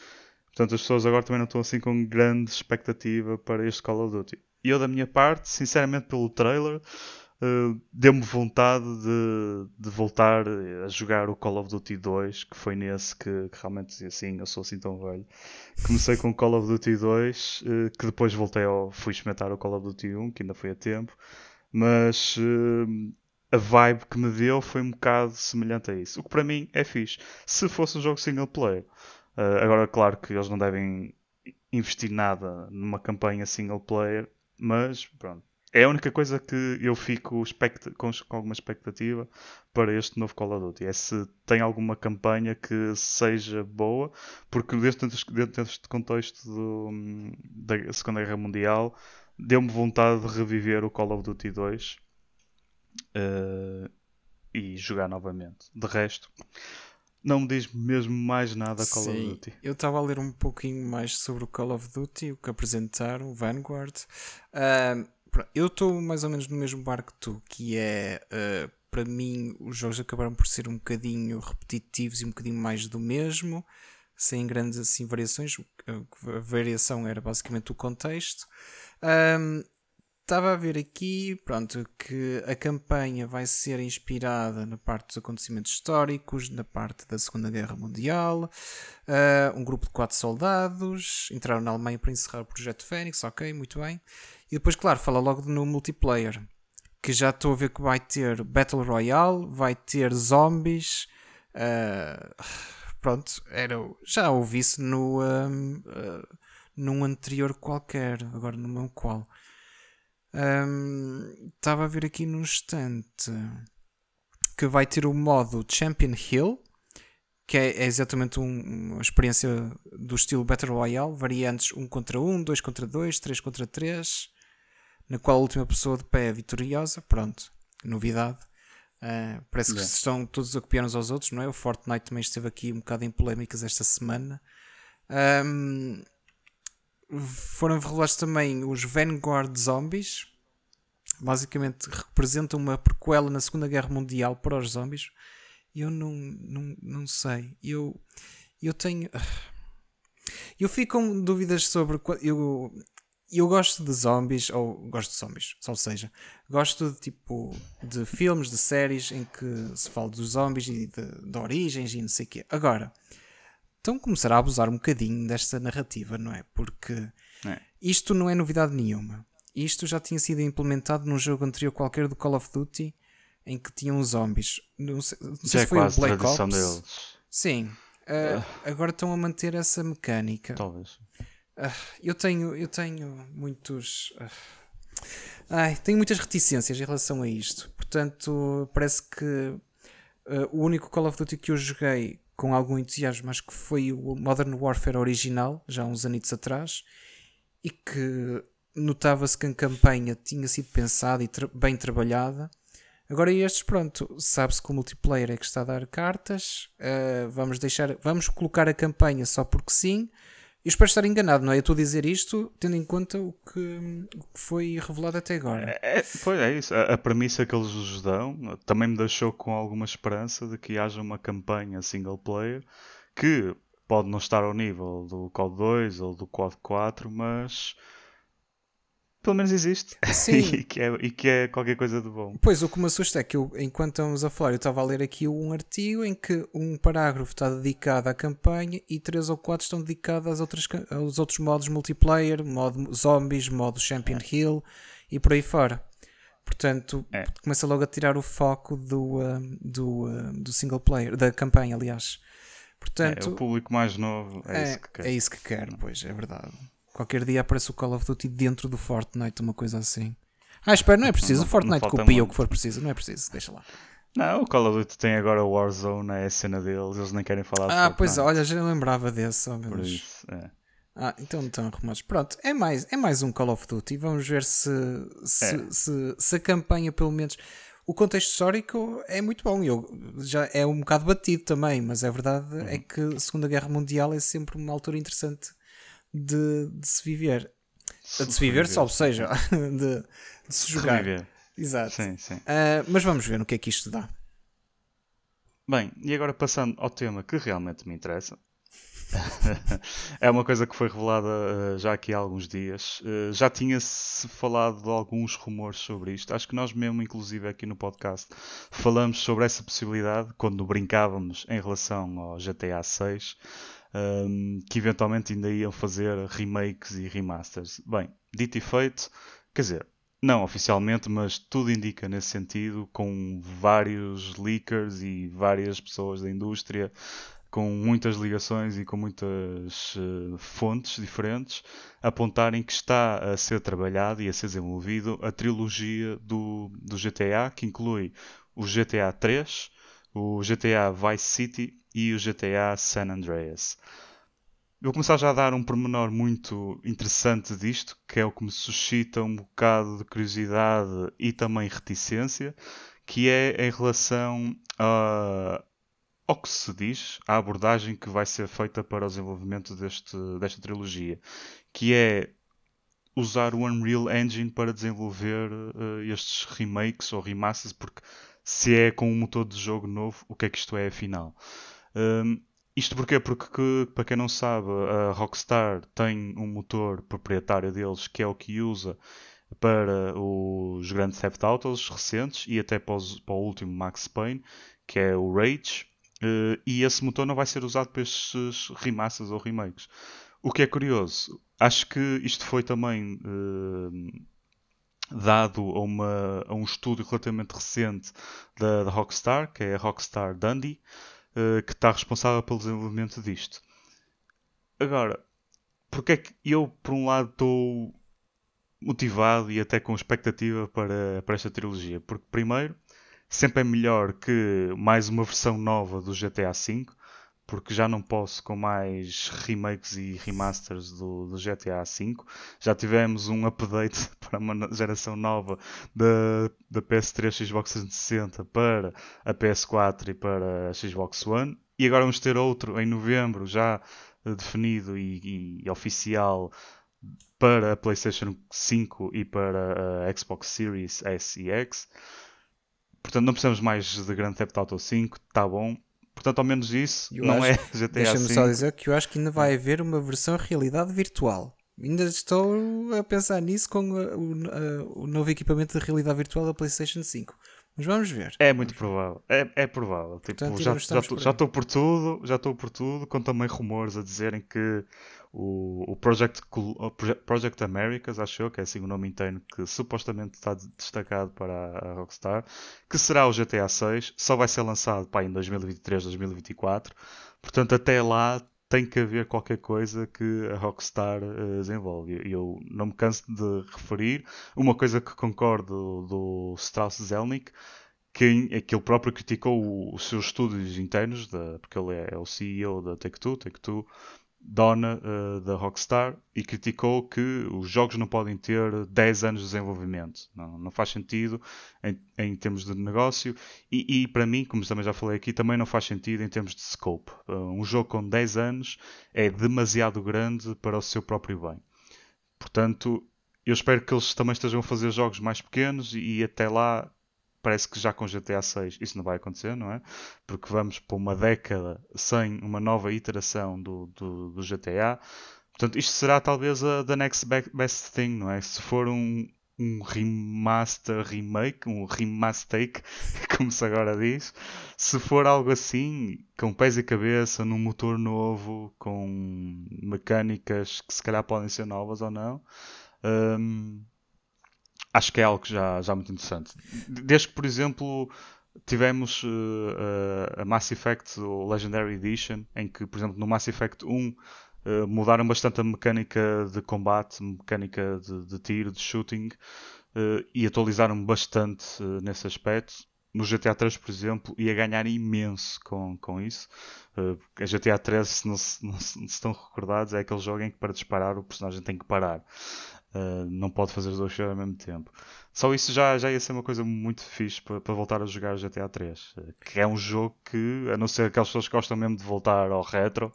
Portanto, as pessoas agora também não estão assim com grande expectativa para este Call of Duty. E eu, da minha parte, sinceramente, pelo trailer, uh, deu-me vontade de, de, voltar a jogar o Call of Duty 2, que foi nesse que, que realmente assim: eu sou assim tão velho. Comecei com o Call of Duty 2, uh, eh, que depois voltei ao. fui experimentar o Call of Duty 1, que ainda foi a tempo. Mas uh, a vibe que me deu foi um bocado semelhante a isso. O que para mim é fixe. Se fosse um jogo single player. Uh, agora, claro que eles não devem investir nada numa campanha single player, mas pronto. É a única coisa que eu fico com, com alguma expectativa para este novo Call of Duty. É se tem alguma campanha que seja boa, porque dentro, dentro deste contexto do, da Segunda Guerra Mundial deu-me vontade de reviver o Call of Duty 2 uh, e jogar novamente. De resto, não me diz mesmo mais nada Call Sim, of Duty. Eu estava a ler um pouquinho mais sobre o Call of Duty, o que apresentaram, o Vanguard. Uh, eu estou mais ou menos no mesmo barco que tu, que é. Uh, para mim, os jogos acabaram por ser um bocadinho repetitivos e um bocadinho mais do mesmo, sem grandes assim, variações. A variação era basicamente o contexto. Um, Estava a ver aqui, pronto, que a campanha vai ser inspirada na parte dos acontecimentos históricos, na parte da Segunda Guerra Mundial. Uh, um grupo de quatro soldados entraram na Alemanha para encerrar o projeto Fênix, ok, muito bem. E depois, claro, fala logo no multiplayer, que já estou a ver que vai ter Battle Royale, vai ter zombies. Uh, pronto, era, já ouvi isso no, um, uh, num anterior qualquer, agora não lembro qual. Estava um, a ver aqui no instante que vai ter o modo Champion Hill, que é, é exatamente um, uma experiência do estilo Battle Royale, variantes 1 contra 1, 2 contra 2, 3 contra 3, na qual a última pessoa de pé é vitoriosa. Pronto, novidade. Uh, parece que estão todos a copiar uns aos outros, não é? O Fortnite também esteve aqui um bocado em polémicas esta semana. Um, foram revelados também os Vanguard Zombies. Basicamente representam uma prequela na Segunda Guerra Mundial para os zombies. Eu não, não, não sei. Eu, eu tenho. Eu fico com dúvidas sobre. Eu, eu gosto de zombies, ou gosto de zombies, ou seja, gosto de tipo de filmes, de séries em que se fala dos zombies e de, de origens e não sei o quê. Agora, então começar a abusar um bocadinho desta narrativa, não é? Porque é. isto não é novidade nenhuma. Isto já tinha sido implementado num jogo anterior qualquer do Call of Duty em que tinham zombies. Não sei, não sei se é foi o Black Ops. Deles. Sim. Uh, agora estão a manter essa mecânica. Talvez. Uh, eu tenho, eu tenho muitos. Ai, tenho muitas reticências em relação a isto. Portanto, parece que o único Call of Duty que eu joguei com algum entusiasmo, acho que foi o Modern Warfare original, já há uns anos atrás, e que notava-se que a campanha tinha sido pensada e tra bem trabalhada. Agora estes, pronto, sabe-se que o multiplayer é que está a dar cartas. Uh, vamos deixar, vamos colocar a campanha só porque sim. Eu espero estar enganado, não é? Eu estou a dizer isto tendo em conta o que, o que foi revelado até agora. É, é pois é isso. A, a, premissa que eles nos dão também me deixou com alguma esperança de que haja uma campanha single player que pode não estar ao nível do COD 2 ou do COD 4, mas pelo menos existe. Sim. e, que é, e que é qualquer coisa de bom. Pois, o que me assusta é que eu, enquanto estamos a falar, eu estava a ler aqui um artigo em que um parágrafo está dedicado à campanha e três ou quatro estão dedicados às outras, aos outros modos multiplayer, modo zombies, modo Champion é. Hill e por aí fora. Portanto, é. começa logo a tirar o foco do, uh, do, uh, do single player, da campanha, aliás. Portanto, é, o público mais novo é, é isso que quer. É isso que quer, pois, é verdade. Qualquer dia aparece o Call of Duty dentro do Fortnite, uma coisa assim. Ah, espera, não é preciso. o Fortnite copia o que for preciso, não é preciso, deixa lá. Não, o Call of Duty tem agora o Warzone, é a cena deles, eles nem querem falar de Ah, pois olha, já lembrava desse, oh, Por isso, é. Ah, então estão arrumados. Pronto, é mais, é mais um Call of Duty. Vamos ver se, se, é. se, se, a campanha, pelo menos. O contexto histórico é muito bom. Eu, já é um bocado batido também, mas a verdade é uhum. é que a Segunda Guerra Mundial é sempre uma altura interessante de, de se viver. De se viver, só, ou seja, de, de se jogar. Reviver. Exato. Sim, sim. Uh, mas vamos ver no que é que isto dá. Bem, e agora passando ao tema que realmente me interessa. é uma coisa que foi revelada uh, já aqui há alguns dias. Uh, já tinha-se falado de alguns rumores sobre isto. Acho que nós mesmo, inclusive aqui no podcast, falamos sobre essa possibilidade quando brincávamos em relação ao GTA 6 um, que eventualmente ainda iam fazer remakes e remasters. Bem, dito e feito, quer dizer, não oficialmente, mas tudo indica nesse sentido, com vários leakers e várias pessoas da indústria, com muitas ligações e com muitas uh, fontes diferentes, apontarem que está a ser trabalhado e a ser desenvolvido a trilogia do, do GTA, que inclui o GTA 3, o GTA Vice City e o GTA San Andreas. Vou começar já a dar um pormenor muito interessante disto, que é o que me suscita um bocado de curiosidade e também reticência, que é em relação a, ao que se diz, a abordagem que vai ser feita para o desenvolvimento deste, desta trilogia, que é usar o Unreal Engine para desenvolver uh, estes remakes ou remasters, porque se é com um motor de jogo novo, o que é que isto é afinal? Um, isto porquê? Porque, que, para quem não sabe, a Rockstar tem um motor proprietário deles que é o que usa para os grandes Theft Autos recentes e até para, os, para, o último Max Payne, que é o Rage. Uh, e esse motor não vai ser usado para estes remasters ou remakes. O que é curioso, acho que isto foi também uh, dado a, uma, a, um estudo relativamente recente da, da Rockstar, que é a Rockstar Dundee, uh, que está responsável pelo desenvolvimento disto. Agora, porque é que eu, por um lado, estou motivado e até com expectativa para, para esta trilogia? Porque, primeiro, sempre é melhor que mais uma versão nova do GTA V, porque já não posso com mais remakes e remasters do, do, GTA V. Já tivemos um update para uma geração nova da, da PS3 Xbox 360 para a PS4 e para a Xbox One. E agora vamos ter outro em novembro, já definido e, e oficial para a PlayStation 5 e para a Xbox Series S e X. Portanto, não precisamos mais de Grand Theft Auto 5, está bom. Portanto, ao menos isso eu não acho, é GTA Deixa-me só dizer que eu acho que ainda vai haver uma versão realidade virtual. Ainda estou a pensar nisso com o, o, o novo equipamento de realidade virtual da PlayStation 5. Mas vamos ver. É muito provável. É, é provável. Tipo, Portanto, já estou já, já por tudo, já estou por tudo, com também rumores a dizerem que o, o Project, Project Americas, acho eu, que é assim o nome inteiro, que supostamente está destacado para a Rockstar, que será o GTA 6, só vai ser lançado pá, em 2023, 2024. Portanto, até lá tem que haver qualquer coisa que a Rockstar uh, desenvolve. Eu não me canso de referir uma coisa que concordo do Strauss Zelnick, que, é que ele próprio criticou os seus estúdios internos, porque ele é, é, o CEO da Take-Two, Take-Two dona uh, da Rockstar e criticou que os jogos não podem ter 10 anos de desenvolvimento. Não, não faz sentido em, em termos de negócio e, e, para mim, como também já falei aqui, também não faz sentido em termos de scope. Uh, um jogo com 10 anos é demasiado grande para o seu próprio bem. Portanto, eu espero que eles também estejam a fazer jogos mais pequenos e até lá parece que já com GTA 6 isso não vai acontecer, não é? Porque vamos para uma década sem uma nova iteração do, do, do GTA. Portanto, isto será talvez a the next best thing, não é? Se for um, um remaster, remake, um remastake, como se agora diz, se for algo assim, com pés e cabeça, num motor novo, com mecânicas que se calhar podem ser novas ou não, um, acho que é algo já, já muito interessante. Desde que, por exemplo, tivemos uh, uh, a Mass Effect o Legendary Edition, em que, por exemplo, no Mass Effect 1 uh, eh, mudaram bastante a mecânica de combate, mecânica de, de tiro, de shooting, e atualizaram bastante nesse aspecto. No GTA 3, por exemplo, ia ganhar imenso com, com isso. a GTA 3, se não, se, não se estão recordados, é aquele jogo em que para disparar o personagem tem que parar. Uh, não pode fazer os dois ao mesmo tempo. Só isso já, já ia ser uma coisa muito fixe para, voltar a jogar GTA 3. Uh, que é um jogo que, a não ser aquelas pessoas que gostam mesmo de voltar ao retro,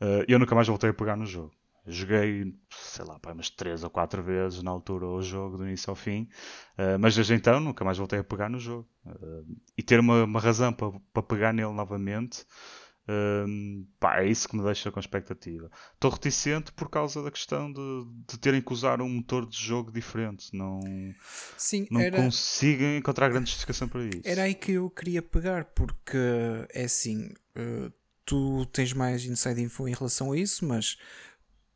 uh, eu nunca mais voltei a pegar no jogo. Joguei, sei lá, umas 3 ou 4 vezes na altura o jogo, do início ao fim, mas desde então nunca mais voltei a pegar no jogo. e ter uma, uma razão para pegar nele novamente um, pá, é isso que me deixa com expectativa. Estou reticente por causa da questão de, de terem que usar um motor de jogo diferente. Não, Sim, não era... consigo encontrar grande justificação para isso. Era aí que eu queria pegar, porque é assim, uh, tu tens mais inside info em relação a isso, mas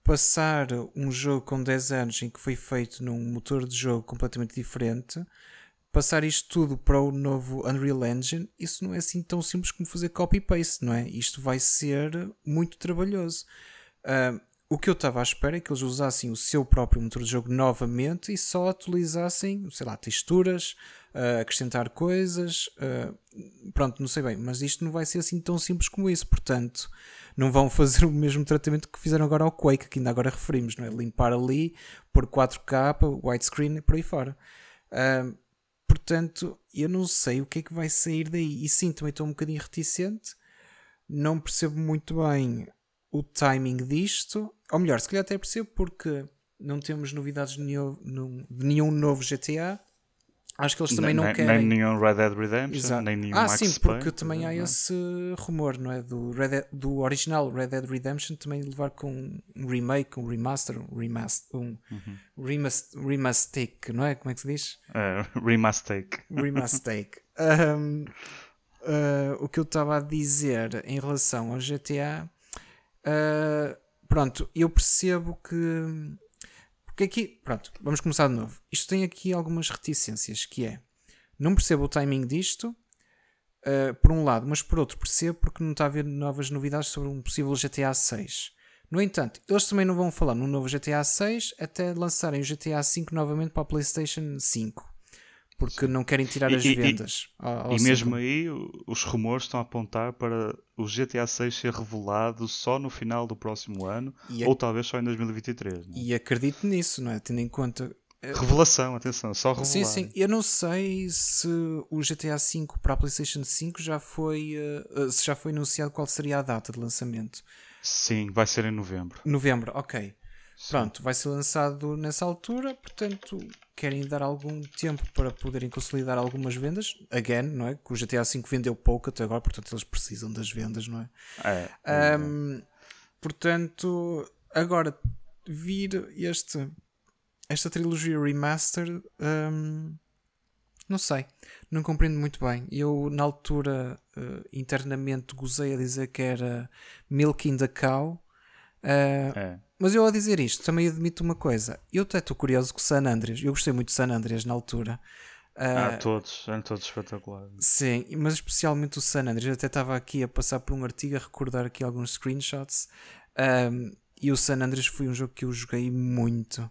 passar um jogo com 10 anos em que foi feito num motor de jogo completamente diferente passar isto tudo para o novo Unreal Engine, isso não é assim tão simples como fazer copy-paste, não é? Isto vai ser muito trabalhoso. Uh, o que eu estava à espera é que eles usassem o seu próprio motor de jogo novamente e só atualizassem, sei lá, texturas, uh, acrescentar coisas. Uh, pronto, não sei bem, mas isto não vai ser assim tão simples como isso. Portanto, não vão fazer o mesmo tratamento que fizeram agora ao Quake, que ainda agora referimos, não é? Limpar ali, pôr 4K, widescreen e por aí fora. Uh, Portanto, eu não sei o que é que vai sair daí. E sim, também estou um bocadinho reticente. Não percebo muito bem o timing disto. Ou melhor, se calhar até percebo porque não temos novidades de nenhum, de nenhum novo GTA. Acho que eles também não nem, querem. Nem nenhum Red Dead Redemption, Exato. nem nenhum Ah, Max sim, porque também há esse rumor, não é? Do, Red Dead, do original Red Dead Redemption também levar com um remake, um remaster, um remaster, um uhum. remaster, remastake, não é? Como é que se diz? Uh, remastake. Remastake. um, uh, o que eu estava a dizer em relação ao GTA, uh, pronto, eu percebo que porque aqui, pronto, vamos começar de novo. Isto tem aqui algumas reticências, que é, não percebo o timing disto, uh, por um lado, mas por outro percebo porque não está a haver novas novidades sobre um possível GTA 6. No entanto, eles também não vão falar no novo GTA 6 até lançarem o GTA 5 novamente para a PlayStation 5 porque não querem tirar as e, vendas. E, ao, ao e mesmo aí, os rumores estão a apontar para o GTA 6 ser revelado só no final do próximo ano, e ou talvez só em 2023. É? E acredito nisso, não é? Tendo em conta. Eh, revelação, atenção, só revelar. Sim, sim. Eu não sei se o GTA 5 para a PlayStation 5 já foi, uh, se já foi anunciado qual seria a data de lançamento. Sim, vai ser em novembro. Novembro, ok. Pronto, vai ser lançado nessa altura, portanto, querem dar algum tempo para poderem consolidar algumas vendas. Again, não é? Que o GTA V vendeu pouco até agora, portanto, eles precisam das vendas, não é? É. Um, portanto, agora vir este esta trilogia remaster um, Não sei, não compreendo muito bem. Eu, na altura, uh, internamente gozei a dizer que era Milk in the Cow. Uh, é. Mas eu, a dizer isto, também admito uma coisa. Eu até estou curioso com o San Andreas. Eu gostei muito de San Andreas na altura. Uh, ah, todos, eram todos espetaculares. Sim, mas especialmente o San Andreas. Eu até estava aqui a passar por um artigo a recordar aqui alguns screenshots. Um, e o San Andreas foi um jogo que eu joguei muito.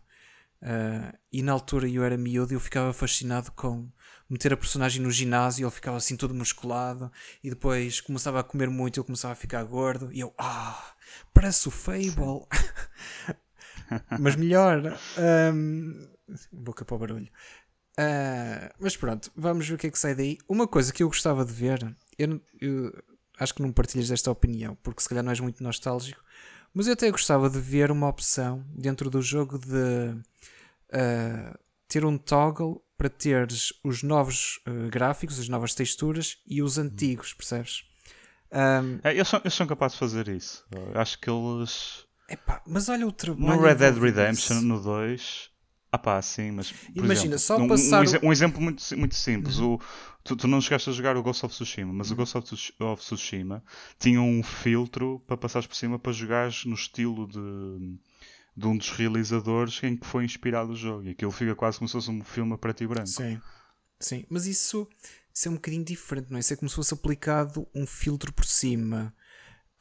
Uh, e na altura eu era miúdo e eu ficava fascinado com meter a personagem no ginásio, ele ficava assim todo musculado e depois começava a comer muito, eu começava a ficar gordo e eu, ah, parece o Fable, mas melhor. Um, boca para o barulho. Uh, mas pronto, vamos ver o que é que sai daí. Uma coisa que eu gostava de ver, eu, eu acho que não partilhas desta opinião, porque se calhar não és muito nostálgico, mas eu até gostava de ver uma opção dentro do jogo de uh, ter um toggle para teres os novos uh, gráficos, as novas texturas e os antigos, percebes? Um, é, eles, são, eles são capazes de fazer isso. Acho que eles. Epá, mas olha o trabalho. No Red Dead Redemption, no 2. Ah pá, sim, mas. Imagina, exemplo, só um, passar. Um, um, exemplo muito, muito simples. Uhum. O, tu, tu, não chegaste a jogar o Ghost of Tsushima, mas uhum. o Ghost of Tsushima tinha um filtro para passares por cima para jogares no estilo de de um dos realizadores em que foi inspirado o jogo. E aquilo fica quase como se fosse um filme a preto e branco. Sim, sim. Mas isso, isso é um bocadinho diferente, não é? Isso é como se fosse aplicado um filtro por cima.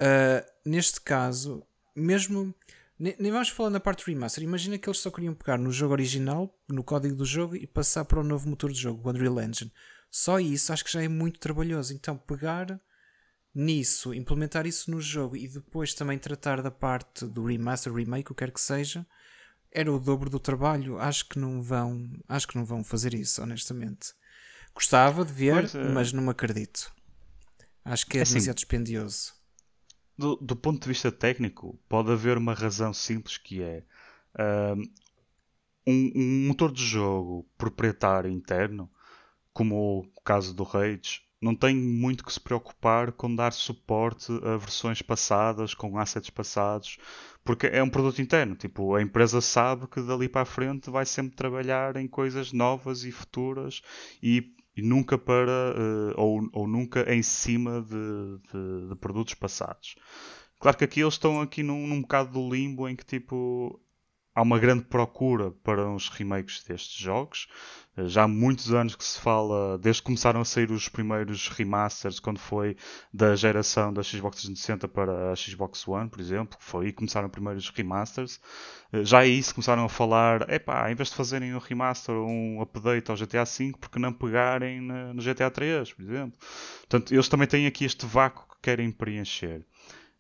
Uh, neste caso, mesmo. Nem, vamos falar na parte remaster. Imagina que eles só queriam pegar no jogo original, no código do jogo, e passar para o novo motor de jogo, o Unreal Engine. Só isso acho que já é muito trabalhoso. Então, pegar nisso, implementar isso no jogo e depois também tratar da parte do remaster, remake, o que quer que seja, era o dobro do trabalho. Acho que não vão, acho que não vão fazer isso, honestamente. Gostava de ver, é. mas não me acredito. Acho que é, é assim, demasiado dispendioso. Do, do, ponto de vista técnico, pode haver uma razão simples que é um, um motor de jogo proprietário interno, como o caso do Rage, não tem muito que se preocupar com dar suporte a versões passadas, com assets passados, porque é um produto interno. Tipo, a empresa sabe que dali para a frente vai sempre trabalhar em coisas novas e futuras e, e nunca para, uh, ou, ou nunca em cima de, de, de, produtos passados. Claro que aqui eles estão aqui num, num bocado do limbo em que tipo há uma grande procura para os remakes destes jogos. Eh, já há muitos anos que se fala, desde que começaram a sair os primeiros remasters, quando foi da geração da Xbox 360 para a Xbox One, por exemplo, que foi aí que começaram os primeiros remasters. Eh, já aí se começaram a falar, epá, em vez de fazerem um remaster ou um update ao GTA V, porque não pegarem no GTA 3, por exemplo. Portanto, eles também têm aqui este vácuo que querem preencher.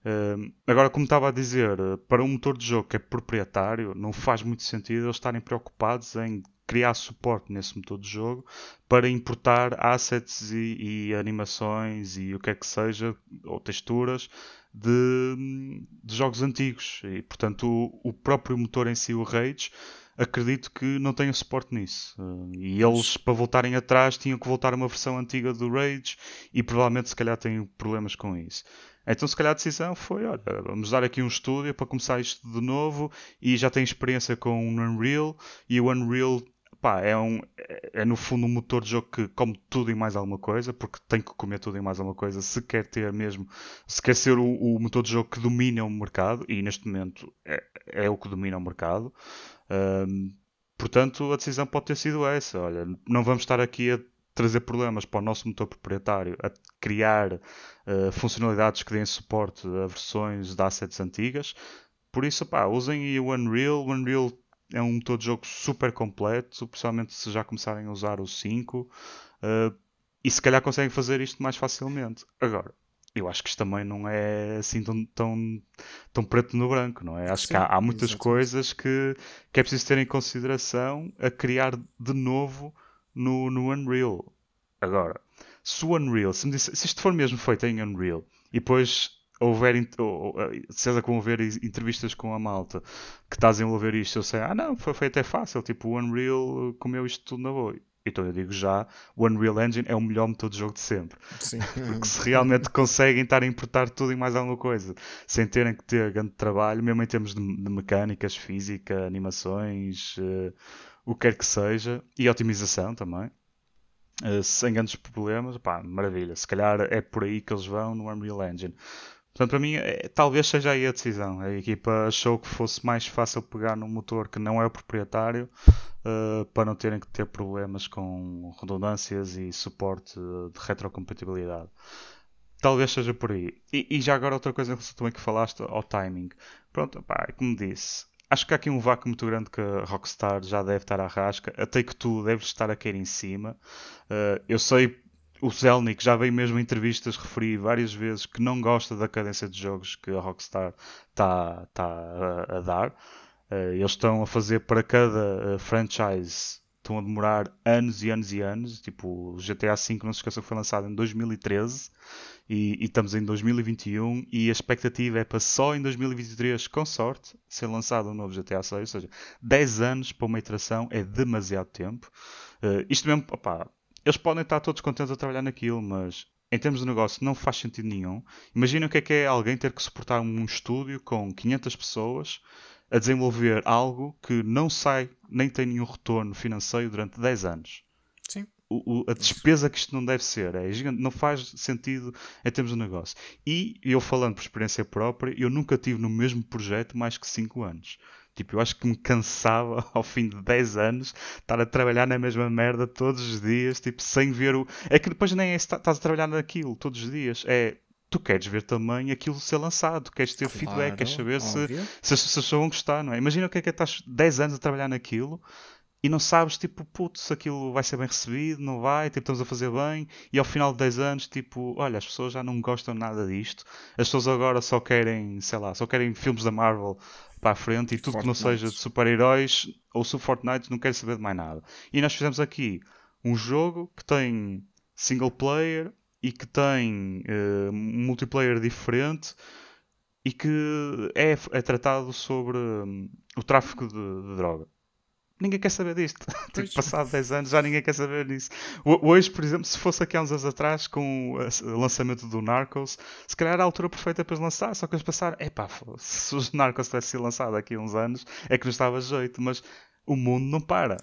Uh, agora, como estava a dizer, para um motor de jogo que é proprietário, não faz muito sentido eles estarem preocupados em criar suporte nesse motor de jogo para importar assets e, e animações e o que é que seja, ou texturas de, de jogos antigos. E, portanto, o, o, próprio motor em si, o Rage, acredito que não tenha suporte nisso. E eles, para voltarem atrás, tinham que voltar a uma versão antiga do Rage e provavelmente, se calhar, têm problemas com isso. Então, se calhar a decisão foi: olha, vamos dar aqui um estúdio para começar isto de novo e já tem experiência com o Unreal e o Unreal pá, é, um, é, é, no fundo um motor de jogo que come tudo e mais alguma coisa, porque tem que comer tudo e mais alguma coisa se quer ter mesmo, se quer ser o, o motor de jogo que domina o mercado, e neste momento é, é o que domina o mercado. Um, portanto, a decisão pode ter sido essa: olha, não vamos estar aqui a trazer problemas para o nosso motor proprietário, a criar uh, funcionalidades que deem suporte a versões de assets antigas. Por isso, pá, usem o Unreal. O Unreal é um motor de jogo super completo, principalmente se já começarem a usar o 5. Uh, eh, e se calhar conseguem fazer isto mais facilmente. Agora, eu acho que isto também não é assim tão, tão, tão preto no branco, não é? Acho Sim, que há, há muitas exatamente. coisas que, que é preciso ter em consideração a criar de novo no, no Unreal. Agora, se o Unreal, se, disse, se isto for mesmo feito em Unreal e depois houver, ou, seja como houver entrevistas com a malta que está a desenvolver isto, eu sei, ah não, foi feito é fácil, tipo o Unreal comeu isto tudo na boa. Então eu digo já, o Unreal Engine é o melhor motor de jogo de sempre. Sim. Porque se realmente conseguem estar a importar tudo e mais alguma coisa, sem terem que ter grande trabalho, mesmo em termos de, de mecânicas, física, animações, uh, o que quer que seja, e otimização também. uh, sem grandes problemas, pá, maravilha. Se calhar é por aí que eles vão no Unreal Engine. Portanto, para mim, é, talvez seja aí a decisão. A equipa achou que fosse mais fácil pegar num motor que não é o proprietário uh, para não terem que ter problemas com redundâncias e suporte de retrocompatibilidade. Talvez seja por aí. E, e já agora outra coisa também que falaste ao timing. Pronto, pá, é como disse, acho que há aqui um vácuo muito grande que a Rockstar já deve estar à rasca. Até que tu deves estar a cair em cima. Uh, eu sei o Zelnick já veio mesmo em entrevistas referir várias vezes que não gosta da cadência de jogos que a Rockstar está tá a, a, dar. Uh, eles estão a fazer para cada uh, franchise, estão a demorar anos e anos e anos. Tipo, o GTA V, não se esqueça, foi lançado em 2013 e, e, estamos em 2021 e a expectativa é para só em 2023, com sorte, ser lançado um novo GTA 6. Ou seja, 10 anos para uma iteração é demasiado tempo. Uh, isto mesmo, opá, eles podem estar todos contentes a trabalhar naquilo, mas em termos de negócio não faz sentido nenhum. Imagina o que é que é alguém ter que suportar um estúdio com 500 pessoas a desenvolver algo que não sai nem tem nenhum retorno financeiro durante 10 anos. Sim. O, o, a despesa que isto não deve ser é gigante, não faz sentido em termos de negócio. E eu falando por experiência própria, eu nunca tive no mesmo projeto mais que 5 anos. Tipo, eu acho que me cansava ao fim de 10 anos estar a trabalhar na mesma merda todos os dias, tipo, sem ver o. É que depois nem é estás a trabalhar naquilo todos os dias. É. Tu queres ver também aquilo ser lançado, queres ter claro, feedback, queres saber se, se, se as pessoas vão gostar, não é? Imagina o que é que é estás 10 anos a trabalhar naquilo e não sabes, tipo, puto, se aquilo vai ser bem recebido, não vai, tipo, estamos a fazer bem, e ao final de 10 anos, tipo, olha, as pessoas já não gostam nada disto, as pessoas agora só querem, sei lá, só querem filmes da Marvel para a frente e tudo Fortnite. que não seja de super-heróis ou se Fortnite não quer saber de mais nada. E nós fizemos aqui um jogo que tem single player e que tem uh, multiplayer diferente e que é, é tratado sobre um, o tráfico de, de droga ninguém quer saber disto. tipo, passado 10 anos já ninguém quer saber disso. Hoje, por exemplo, se fosse aqui há uns anos atrás com o lançamento do Narcos, se calhar era a altura perfeita para lançar, só que eles passaram, epá, se os Narcos tivesse sido lançado aqui há uns anos, é que não estava jeito, mas o mundo não para.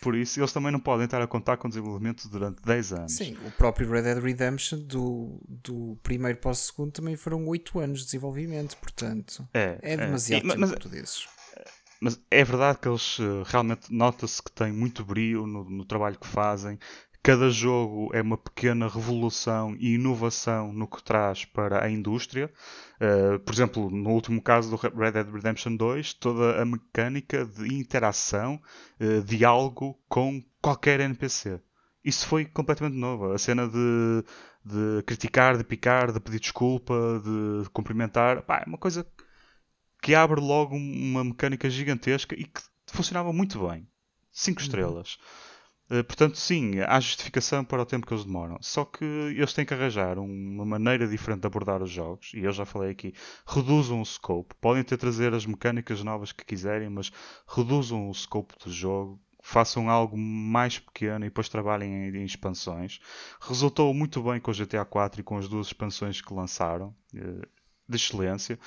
Por isso, eles também não podem estar a contar com desenvolvimento durante 10 anos. Sim, o próprio Red Dead Redemption, do, do primeiro para o segundo, também foram 8 anos de desenvolvimento, portanto, é, é demasiado é. E, tempo mas, dizes. Mas é verdade que eles eh, realmente nota-se que têm muito brilho no, no, trabalho que fazem. Cada jogo é uma pequena revolução e inovação no que traz para a indústria. Uh, por exemplo, no último caso do Red Dead Redemption 2, toda a mecânica de interação, uh, diálogo com qualquer NPC. Isso foi completamente novo. A cena de, de criticar, de picar, de pedir desculpa, de cumprimentar, pá, é uma coisa que abre logo uma mecânica gigantesca e que funcionava muito bem. 5 uhum. estrelas. Portanto, sim, há justificação para o tempo que eles demoram. Só que eles têm que arranjar uma maneira diferente de abordar os jogos. E eu já falei aqui: reduzam o scope. Podem ter trazer as mecânicas novas que quiserem, mas reduzam o scope do jogo. Façam algo mais pequeno e depois trabalhem em, expansões. Resultou muito bem com o GTA 4 e com as duas expansões que lançaram. Uh, de excelência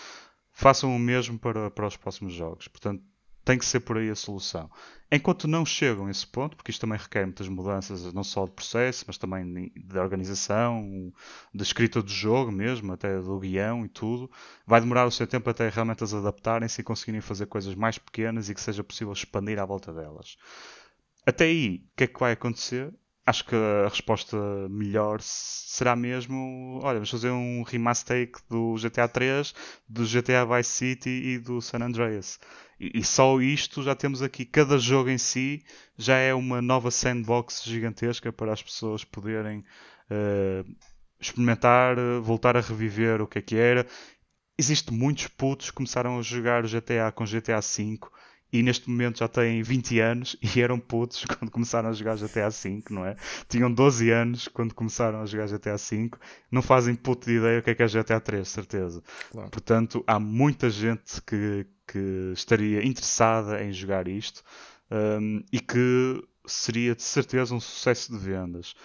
façam o mesmo para, para os próximos jogos. Portanto, tem que ser por aí a solução. Enquanto não chegam a esse ponto, porque isto também requer muitas mudanças, não só de processo, mas também de organização, de escrita do jogo mesmo, até do guião e tudo, vai demorar o seu tempo até realmente as adaptarem-se e conseguirem fazer coisas mais pequenas e que seja possível expandir à volta delas. Até aí, o que é que vai acontecer? Acho que a resposta melhor será mesmo: olha, vamos fazer um remaster do GTA 3, do GTA Vice City e do San Andreas. E, e, só isto já temos aqui, cada jogo em si já é uma nova sandbox gigantesca para as pessoas poderem uh, experimentar, voltar a reviver o que é que era. Existem muitos putos que começaram a jogar GTA com GTA V e neste momento já têm 20 anos e eram putos quando começaram a jogar GTA V, não é? Tinham 12 anos quando começaram a jogar GTA V, não fazem puto de ideia o que é que é GTA 3, certeza. Claro. Portanto, há muita gente que, que estaria interessada em jogar isto um, e que seria de certeza um sucesso de vendas.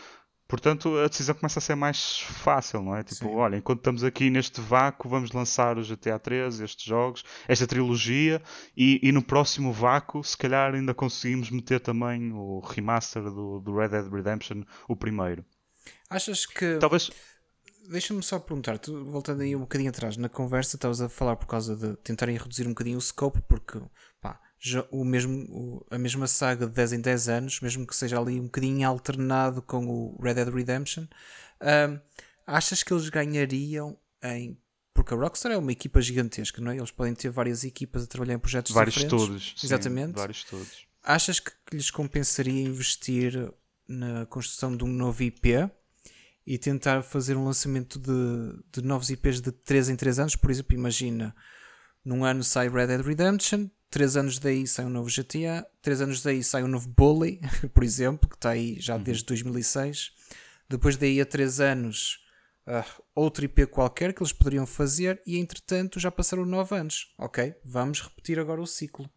Portanto, a decisão começa a ser mais fácil, não é? Tipo, Sim. olha, enquanto estamos aqui neste vácuo, vamos lançar o GTA 3, estes jogos, esta trilogia, e, e no próximo vácuo, se calhar ainda conseguimos meter também o remaster do, do Red Dead Redemption, o primeiro. Achas que. Talvez. Deixa-me só perguntar, tu, voltando aí um bocadinho atrás na conversa, estavas a falar por causa de tentarem reduzir um bocadinho o scope, porque o mesmo, a mesma saga de 10 em 10 anos, mesmo que seja ali um bocadinho alternado com o Red Dead Redemption, um, achas que eles ganhariam em. Porque a Rockstar é uma equipa gigantesca, não é? Eles podem ter várias equipas a trabalhar em projetos vários diferentes. Estudos, Exatamente. Sim, vários estudos. Achas que lhes compensaria investir na construção de um novo IP e tentar fazer um lançamento de, de novos IPs de 3 em 3 anos? Por exemplo, imagina, num ano sai Red Dead Redemption, 3 anos daí sai um novo GTA, 3 anos daí sai um novo Bully, por exemplo, que está aí já uhum. desde 2006. Depois daí a 3 anos, uh, outro IP qualquer que eles poderiam fazer, e entretanto já passaram 9 anos. Ok, vamos repetir agora o ciclo,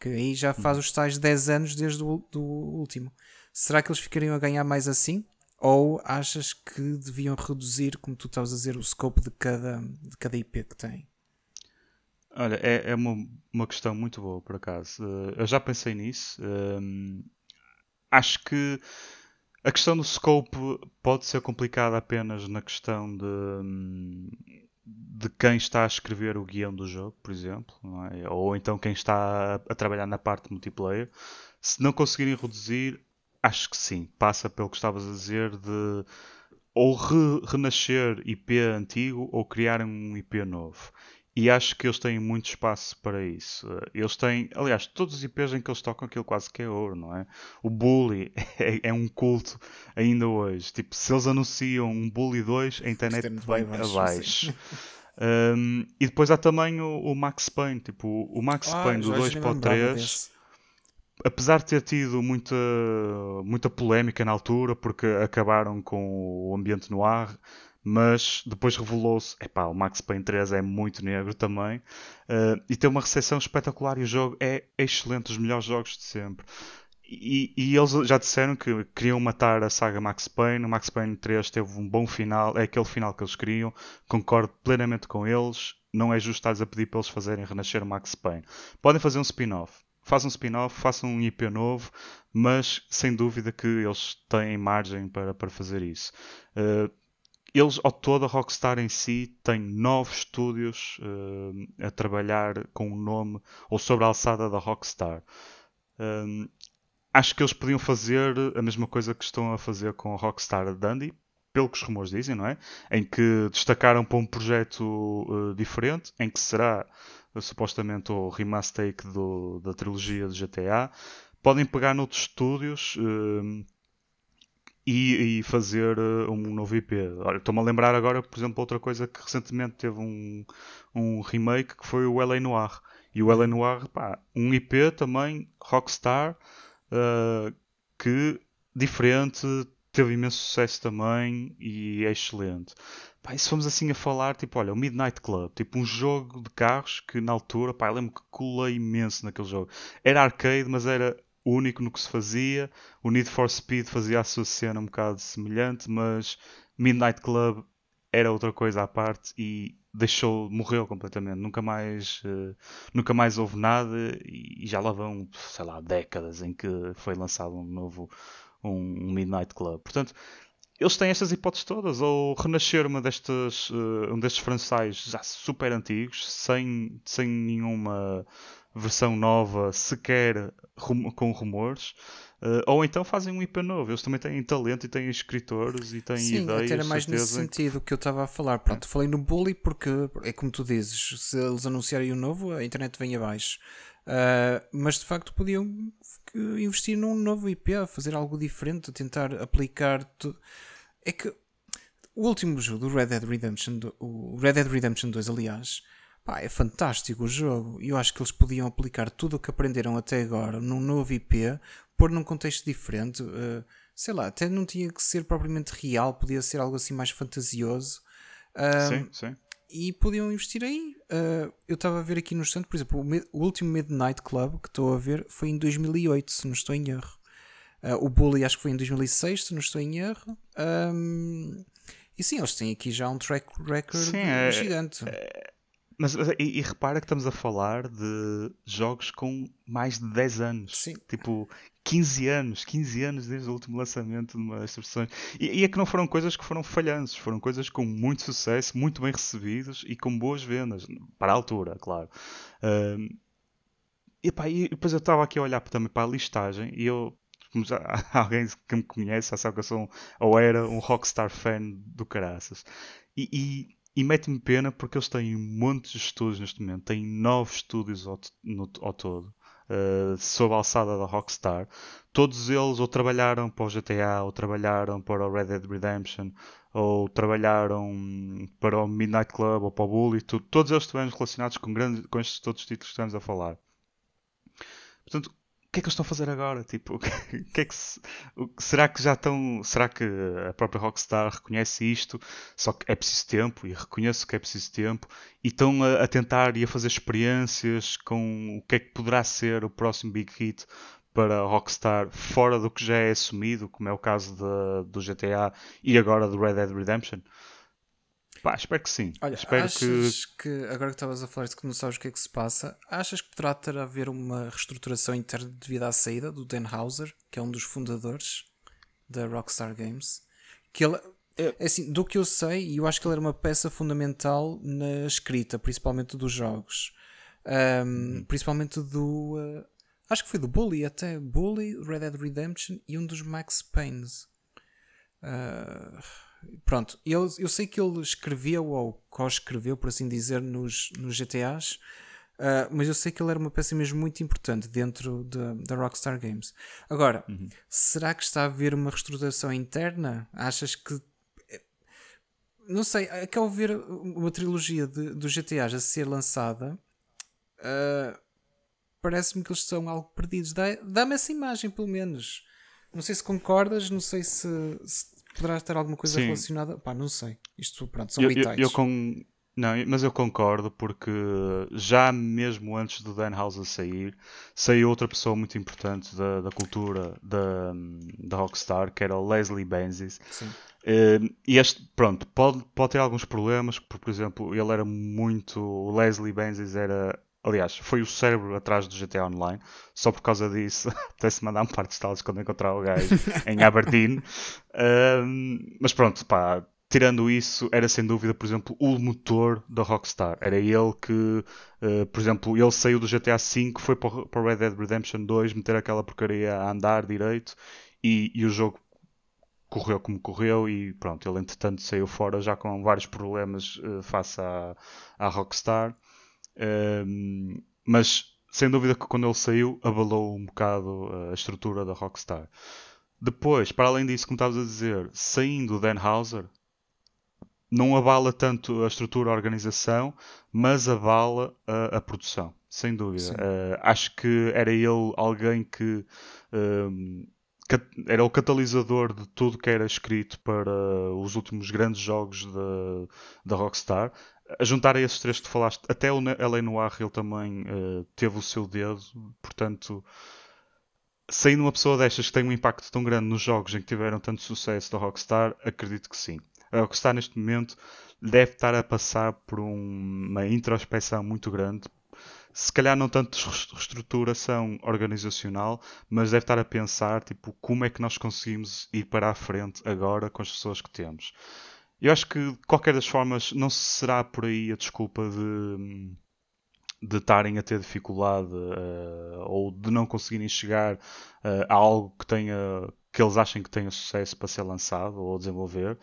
que aí já faz uhum. os tais 10 anos desde o do último. Será que eles ficariam a ganhar mais assim? Ou achas que deviam reduzir, como tu estavas a dizer, o scope de cada, de cada IP que tem? Olha, é, é uma, uma questão muito boa, por acaso. Uh, eu já pensei nisso. Uh, acho que a questão do scope pode ser complicada apenas na questão de, de quem está a escrever o guião do jogo, por exemplo, é? ou então quem está a trabalhar na parte multiplayer. Se não conseguirem reduzir, acho que sim. Passa pelo que estavas a dizer de ou re, renascer IP antigo ou criar um IP novo. E acho que eles têm muito espaço para isso. Eles têm, aliás, todos os IPs em que eles tocam aquilo quase que é ouro, não é? O Bully é, é um culto ainda hoje. Tipo, se eles anunciam um Bully 2, a internet vai abaixo. Um, e depois há também o, o Max Payne. Tipo, o Max ah, Payne do 2 para o 3 apesar de ter tido muita, muita polémica na altura, porque acabaram com o ambiente no ar, mas depois revelou-se, epá, o Max Payne 3 é muito negro também, uh, e tem uma recepção espetacular e o jogo é excelente, os melhores jogos de sempre. E, e, eles já disseram que queriam matar a saga Max Payne. O Max Payne 3 teve um bom final, é aquele final que eles queriam. Concordo plenamente com eles. Não é justo estar a pedir para eles fazerem renascer o Max Payne. Podem fazer um spin-off. Façam um spin-off, façam um IP novo, mas sem dúvida que eles têm margem para, para fazer isso. Uh, eles, ao todo, a Rockstar em si tem nove estúdios uh, a trabalhar com o nome ou sobre a alçada da Rockstar. Um, acho que eles podiam fazer a mesma coisa que estão a fazer com a Rockstar Dundee, pelo que os rumores dizem, não é? Em que destacaram para um projeto uh, diferente, em que será uh, supostamente o remaster do, da trilogia de GTA. Podem pegar noutros estúdios. Uh, e, e fazer uh, um novo IP. Estou-me a lembrar agora, por exemplo, outra coisa que recentemente teve um, um remake que foi o LA Noir. E o LA Noir, pá, um IP também, Rockstar, uh, que diferente, teve imenso sucesso também e é excelente. Pá, e se fomos assim a falar, tipo, olha, o Midnight Club, tipo um jogo de carros que na altura, pá, eu lembro que colei imenso naquele jogo. Era arcade, mas era único no que se fazia. O Need for Speed fazia a sua cena um bocado semelhante, mas Midnight Club era outra coisa à parte e deixou, morreu completamente. Nunca mais, uh, nunca mais houve nada e já lá vão, sei lá, décadas em que foi lançado um novo um Midnight Club. Portanto, eles têm estas hipóteses todas, ou renascer uma destas, uh, um destes franchises já super antigos, sem, sem nenhuma versão nova sequer rum com rumores. Uh, ou então fazem um IP novo. Eles também têm talento e têm escritores e têm Sim, ideias. Sim, era mais nesse sentido que eu estava a falar. Pronto, é. falei no Bully porque é como tu dizes, se eles anunciarem o um novo, a internet vem abaixo. Uh, mas de facto podiam investir num novo IP, fazer algo diferente, tentar aplicar. Tu... É que o último jogo do Red Dead Redemption, o Red Dead Redemption 2, aliás, Pá, é fantástico o jogo. E eu acho que eles podiam aplicar tudo o que aprenderam até agora num novo IP, pôr num contexto diferente. Uh, sei lá, até não tinha que ser propriamente real, podia ser algo assim mais fantasioso. Uh, sim, sim. E podiam investir aí. Uh, eu estava a ver aqui no instante, por exemplo, o, o, último Midnight Club que estou a ver foi em 2008, se não estou em erro. Uh, o Bully acho que foi em 2006, se não estou em erro. Um, e sim, eles têm aqui já um track record sim, é, gigante. É, mas e, e, repara que estamos a falar de jogos com mais de 10 anos. Sim. Tipo, 15 anos, 15 anos desde o último lançamento de uma versões. E, e, é que não foram coisas que foram falhantes, foram coisas com muito sucesso, muito bem recebidas e com boas vendas, para a altura, claro. Um, e, pá, e depois eu estava aqui a olhar também para a listagem e eu já, alguém que me conhece já sabe que eu sou um, ou era um rockstar fan do caraças. E, e, e mete-me pena porque eles têm montes de estúdios neste momento, têm nove estúdios ao, no, ao todo. Uh, sob a alçada da Rockstar, todos eles ou trabalharam para o GTA, ou trabalharam para o Red Dead Redemption, ou trabalharam para o Midnight Club, ou para o Bully, todos eles estiveram relacionados com, grandes, com estes todos os títulos que estamos a falar. Portanto, que é que eles estão a fazer agora? Tipo, que é que se, o, será que já estão. Será que a própria Rockstar reconhece isto? Só que é preciso tempo, e reconheço que é preciso tempo, e estão a, a tentar e a fazer experiências com o que é que poderá ser o próximo Big Hit para a Rockstar fora do que já é assumido, como é o caso de, do GTA e agora do Red Dead Redemption. Pá, espero que sim. Olha, espero achas que... que... agora que estavas a falar de que não sabes o que é que se passa, achas que poderá ter a haver uma reestruturação interna devido à saída do Dan Houser, que é um dos fundadores da Rockstar Games? Que ele, é, assim, do que eu sei, e eu acho que ele era uma peça fundamental na escrita, principalmente dos jogos. Um, uhum. principalmente do. Uh, acho que foi do Bully, até Bully, Red Dead Redemption e um dos Max Paynes. Uh, pronto, eu, eu sei que ele escreveu ou co-escreveu, por assim dizer, nos, nos GTAs, uh, ah, mas eu sei que ele era uma peça mesmo muito importante dentro da Rockstar Games. Agora, uhum. será que está a haver uma reestruturação interna? Achas que. Não sei, é que ao ver uma trilogia de, dos GTAs a ser lançada, uh, parece-me que eles estão algo perdidos. Dá-me essa imagem, pelo menos. Não sei se concordas, não sei se, se poderá ter alguma coisa Sim. relacionada. Pá, não sei. Isto, pronto, são eu, eu, eu. Não, mas eu concordo porque já mesmo antes do Dan House sair, saiu outra pessoa muito importante da, da cultura da, da Rockstar, que era o Leslie Benzies. Sim. Uh, e este, pronto, pode, pode ter alguns problemas, porque, por exemplo, ele era muito. O Leslie Benzies era Aliás, foi o cérebro atrás do GTA Online. Só por causa disso, até se mandar um par de estalos quando encontrar o gajo em Aberdeen. Um, mas pronto, pá, tirando isso, era sem dúvida, por exemplo, o motor da Rockstar. Era ele que, uh, por exemplo, ele saiu do GTA V, foi para o Red Dead Redemption 2, meter aquela porcaria a andar direito e, e o jogo correu como correu e pronto, ele entretanto saiu fora já com vários problemas uh, face à, à Rockstar mas sem dúvida que quando ele saiu abalou um bocado a estrutura da Rockstar. Depois, para além disso, como estavas a dizer, saindo Dan Houser, não abala tanto a estrutura, a organização, mas abala a, a produção, sem dúvida. Uh, acho que era ele alguém que era o catalisador de tudo que era escrito para os últimos grandes jogos da Rockstar a juntar a esses três que tu falaste, até o L.A. Noir ele também uh, teve o seu dedo, portanto, saindo uma pessoa destas que tem um impacto tão grande nos jogos em que tiveram tanto sucesso da Rockstar, acredito que sim. A Rockstar neste momento deve estar a passar por um, uma introspeção muito grande. Se calhar não tanto reestruturação organizacional, mas deve estar a pensar tipo, como é que nós conseguimos ir para a frente agora com as pessoas que temos. Eu acho que, de qualquer das formas, não será por aí a desculpa de de estarem a ter dificuldade uh, ou de não conseguirem chegar uh, a algo que tenha que eles achem que tenha sucesso para ser lançado ou desenvolver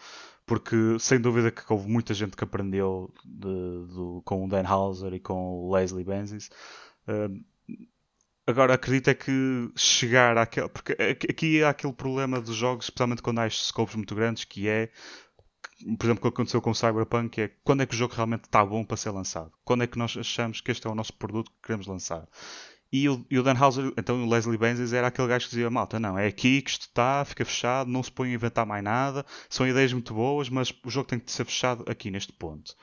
porque sem dúvida que houve muita gente que aprendeu de, de, com o Dan Houser e com o Leslie Benzies uh, agora acredito é que chegar àquele porque aqui há aquele problema dos jogos especialmente quando há estes scopes muito grandes que é por exemplo, o que aconteceu com o Cyberpunk é quando é que o jogo realmente está bom para ser lançado? Quando é que nós achamos que este é o nosso produto que queremos lançar? E o, e o Dan Houser, então o Leslie Benzies era aquele gajo que dizia: Malta, não, é aqui que isto está, fica fechado, não se põe a inventar mais nada, são ideias muito boas, mas o jogo tem que ser fechado aqui neste ponto.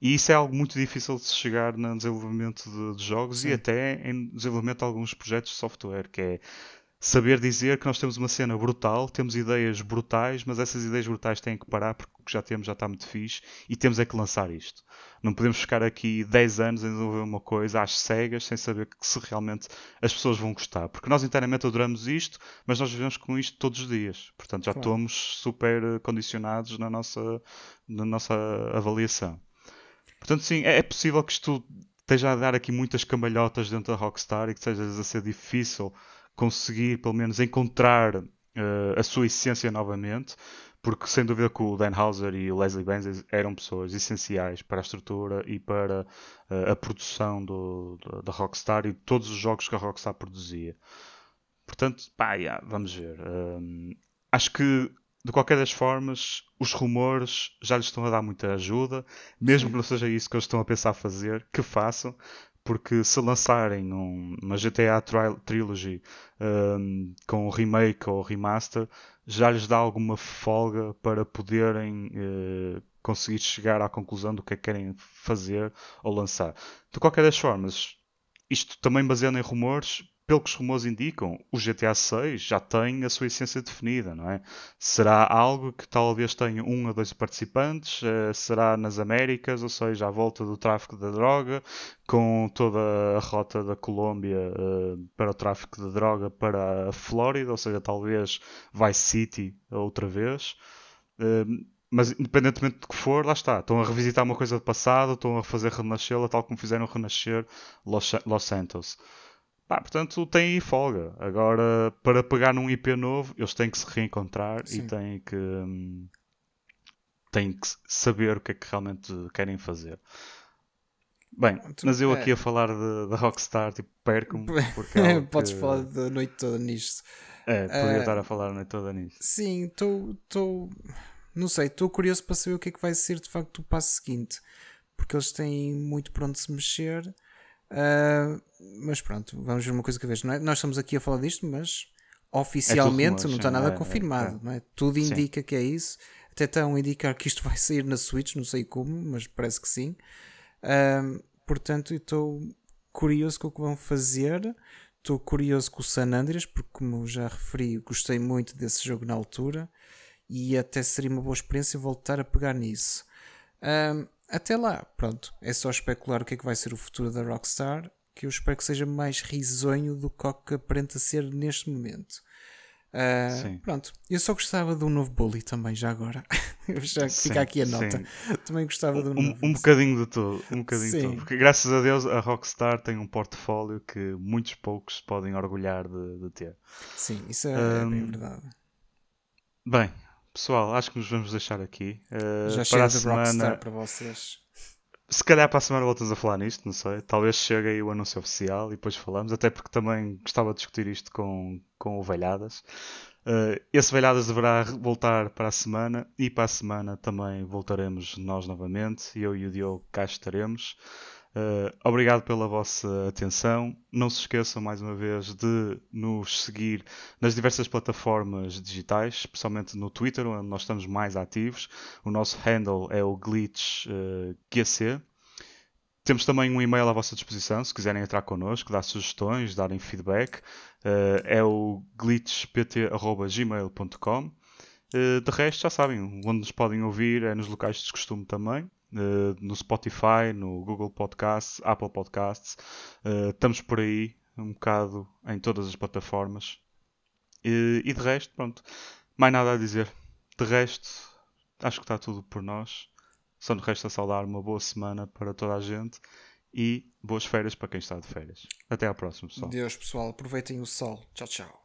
E isso é algo muito difícil de se chegar no desenvolvimento de, de jogos Sim. e até em desenvolvimento de alguns projetos de software, que é saber dizer que nós temos uma cena brutal, temos ideias brutais, mas essas ideias brutais têm que parar porque o que já temos já está muito fixe e temos é que lançar isto. Não podemos ficar aqui 10 anos a desenvolver uma coisa às cegas sem saber que se realmente as pessoas vão gostar. Porque nós inteiramente adoramos isto, mas nós vivemos com isto todos os dias. Portanto, já claro. estamos super condicionados na nossa, na nossa avaliação. Portanto, sim, é, é possível que isto esteja a dar aqui muitas cambalhotas dentro da Rockstar e que seja a ser difícil conseguir, pelo menos, encontrar uh, a sua essência novamente, porque sem dúvida que o Dan Houser e o Leslie Benzies eram pessoas essenciais para a estrutura e para uh, a produção do, do, da Rockstar e todos os jogos que a Rockstar produzia. Portanto, pá, yeah, vamos ver. Um, acho que de qualquer das formas, os rumores já lhes estão a dar muita ajuda, mesmo Sim. que não seja isso que eles estão a pensar fazer, que façam, porque se lançarem um, uma GTA tri Trilogy um, com remake ou remaster, já lhes dá alguma folga para poderem uh, conseguir chegar à conclusão do que é que querem fazer ou lançar. De qualquer das formas, isto também baseado em rumores, pelo que os rumores indicam, o GTA 6 já tem a sua essência definida, não é? Será algo que talvez tenha um ou dois participantes, uh, será nas Américas, ou seja, à volta do tráfico da droga, com toda a rota da Colômbia uh, para o tráfico de droga para a Flórida, ou seja, talvez Vice City outra vez. Uh, mas independentemente do que for, lá está. Estão a revisitar uma coisa do passado, estão a fazer renascê-la tal como fizeram renascer Los, Los Santos. Pá, portanto, tem aí folga. Agora, para pegar num IP novo, eles têm que se reencontrar Sim. e têm que, hum, têm que saber o que é que realmente querem fazer. Bem, mas eu aqui é. a falar da Rockstar, tipo, perco-me. É Podes que... falar da noite toda nisto. É, podia uh, estar a falar a noite toda nisto. Sim, estou. Não sei, estou curioso para saber o que é que vai ser de facto o passo seguinte. Porque eles têm muito para onde se mexer. Uh, mas pronto, vamos ver uma coisa que vez. Não é? Nós estamos aqui a falar disto, mas oficialmente é não está nada é, confirmado. É, não é? Tudo indica sim. que é isso. Até estão a indicar que isto vai sair na Switch, não sei como, mas parece que sim. Uh, portanto, estou curioso com o que vão fazer. Estou curioso com o San Andreas, porque, como já referi, gostei muito desse jogo na altura e até seria uma boa experiência voltar a pegar nisso. Uh, até lá, pronto, é só especular o que é que vai ser o futuro da Rockstar, que eu espero que seja mais risonho do que o que aparenta ser neste momento. Uh, pronto, eu só gostava de um novo Bully também, já agora. já sim, fica aqui a nota. Sim. Também gostava de um, um novo. Um bocadinho de tudo, um bocadinho sim. de tudo. Porque graças a Deus a Rockstar tem um portfólio que muitos poucos podem orgulhar de, de ter. Sim, isso é, um, é bem verdade. Bem, Pessoal, acho que nos vamos deixar aqui. Uh, Já chega de semana... Rockstar para vocês. Se calhar para a semana voltamos a falar nisto, não sei. Talvez chegue aí o anúncio oficial e depois falamos, até porque também gostava de discutir isto com, com o Velhadas. Uh, esse Velhadas deverá voltar para a semana e para a semana também voltaremos nós novamente. Eu e o Diogo cá estaremos. Uh, obrigado pela vossa atenção. Não se esqueçam mais uma vez de nos seguir nas diversas plataformas digitais, especialmente no Twitter, onde nós estamos mais ativos. O nosso handle é o glitchgc. Uh, temos também um e-mail à vossa disposição, se quiserem entrar connosco, dar sugestões, darem feedback. Uh, é o glitchpt.gmail.com. Uh, de resto, já sabem, onde nos podem ouvir é nos locais de costume também. Uh, no Spotify, no Google Podcasts, Apple Podcasts. Uh, estamos por aí um bocado em todas as plataformas. E, e de resto, pronto, mais nada a dizer. De resto, acho que está tudo por nós. Só nos resta saudar uma boa semana para toda a gente e boas férias para quem está de férias. Até à próxima, pessoal. Deus, pessoal. Aproveitem o sol. Tchau, tchau.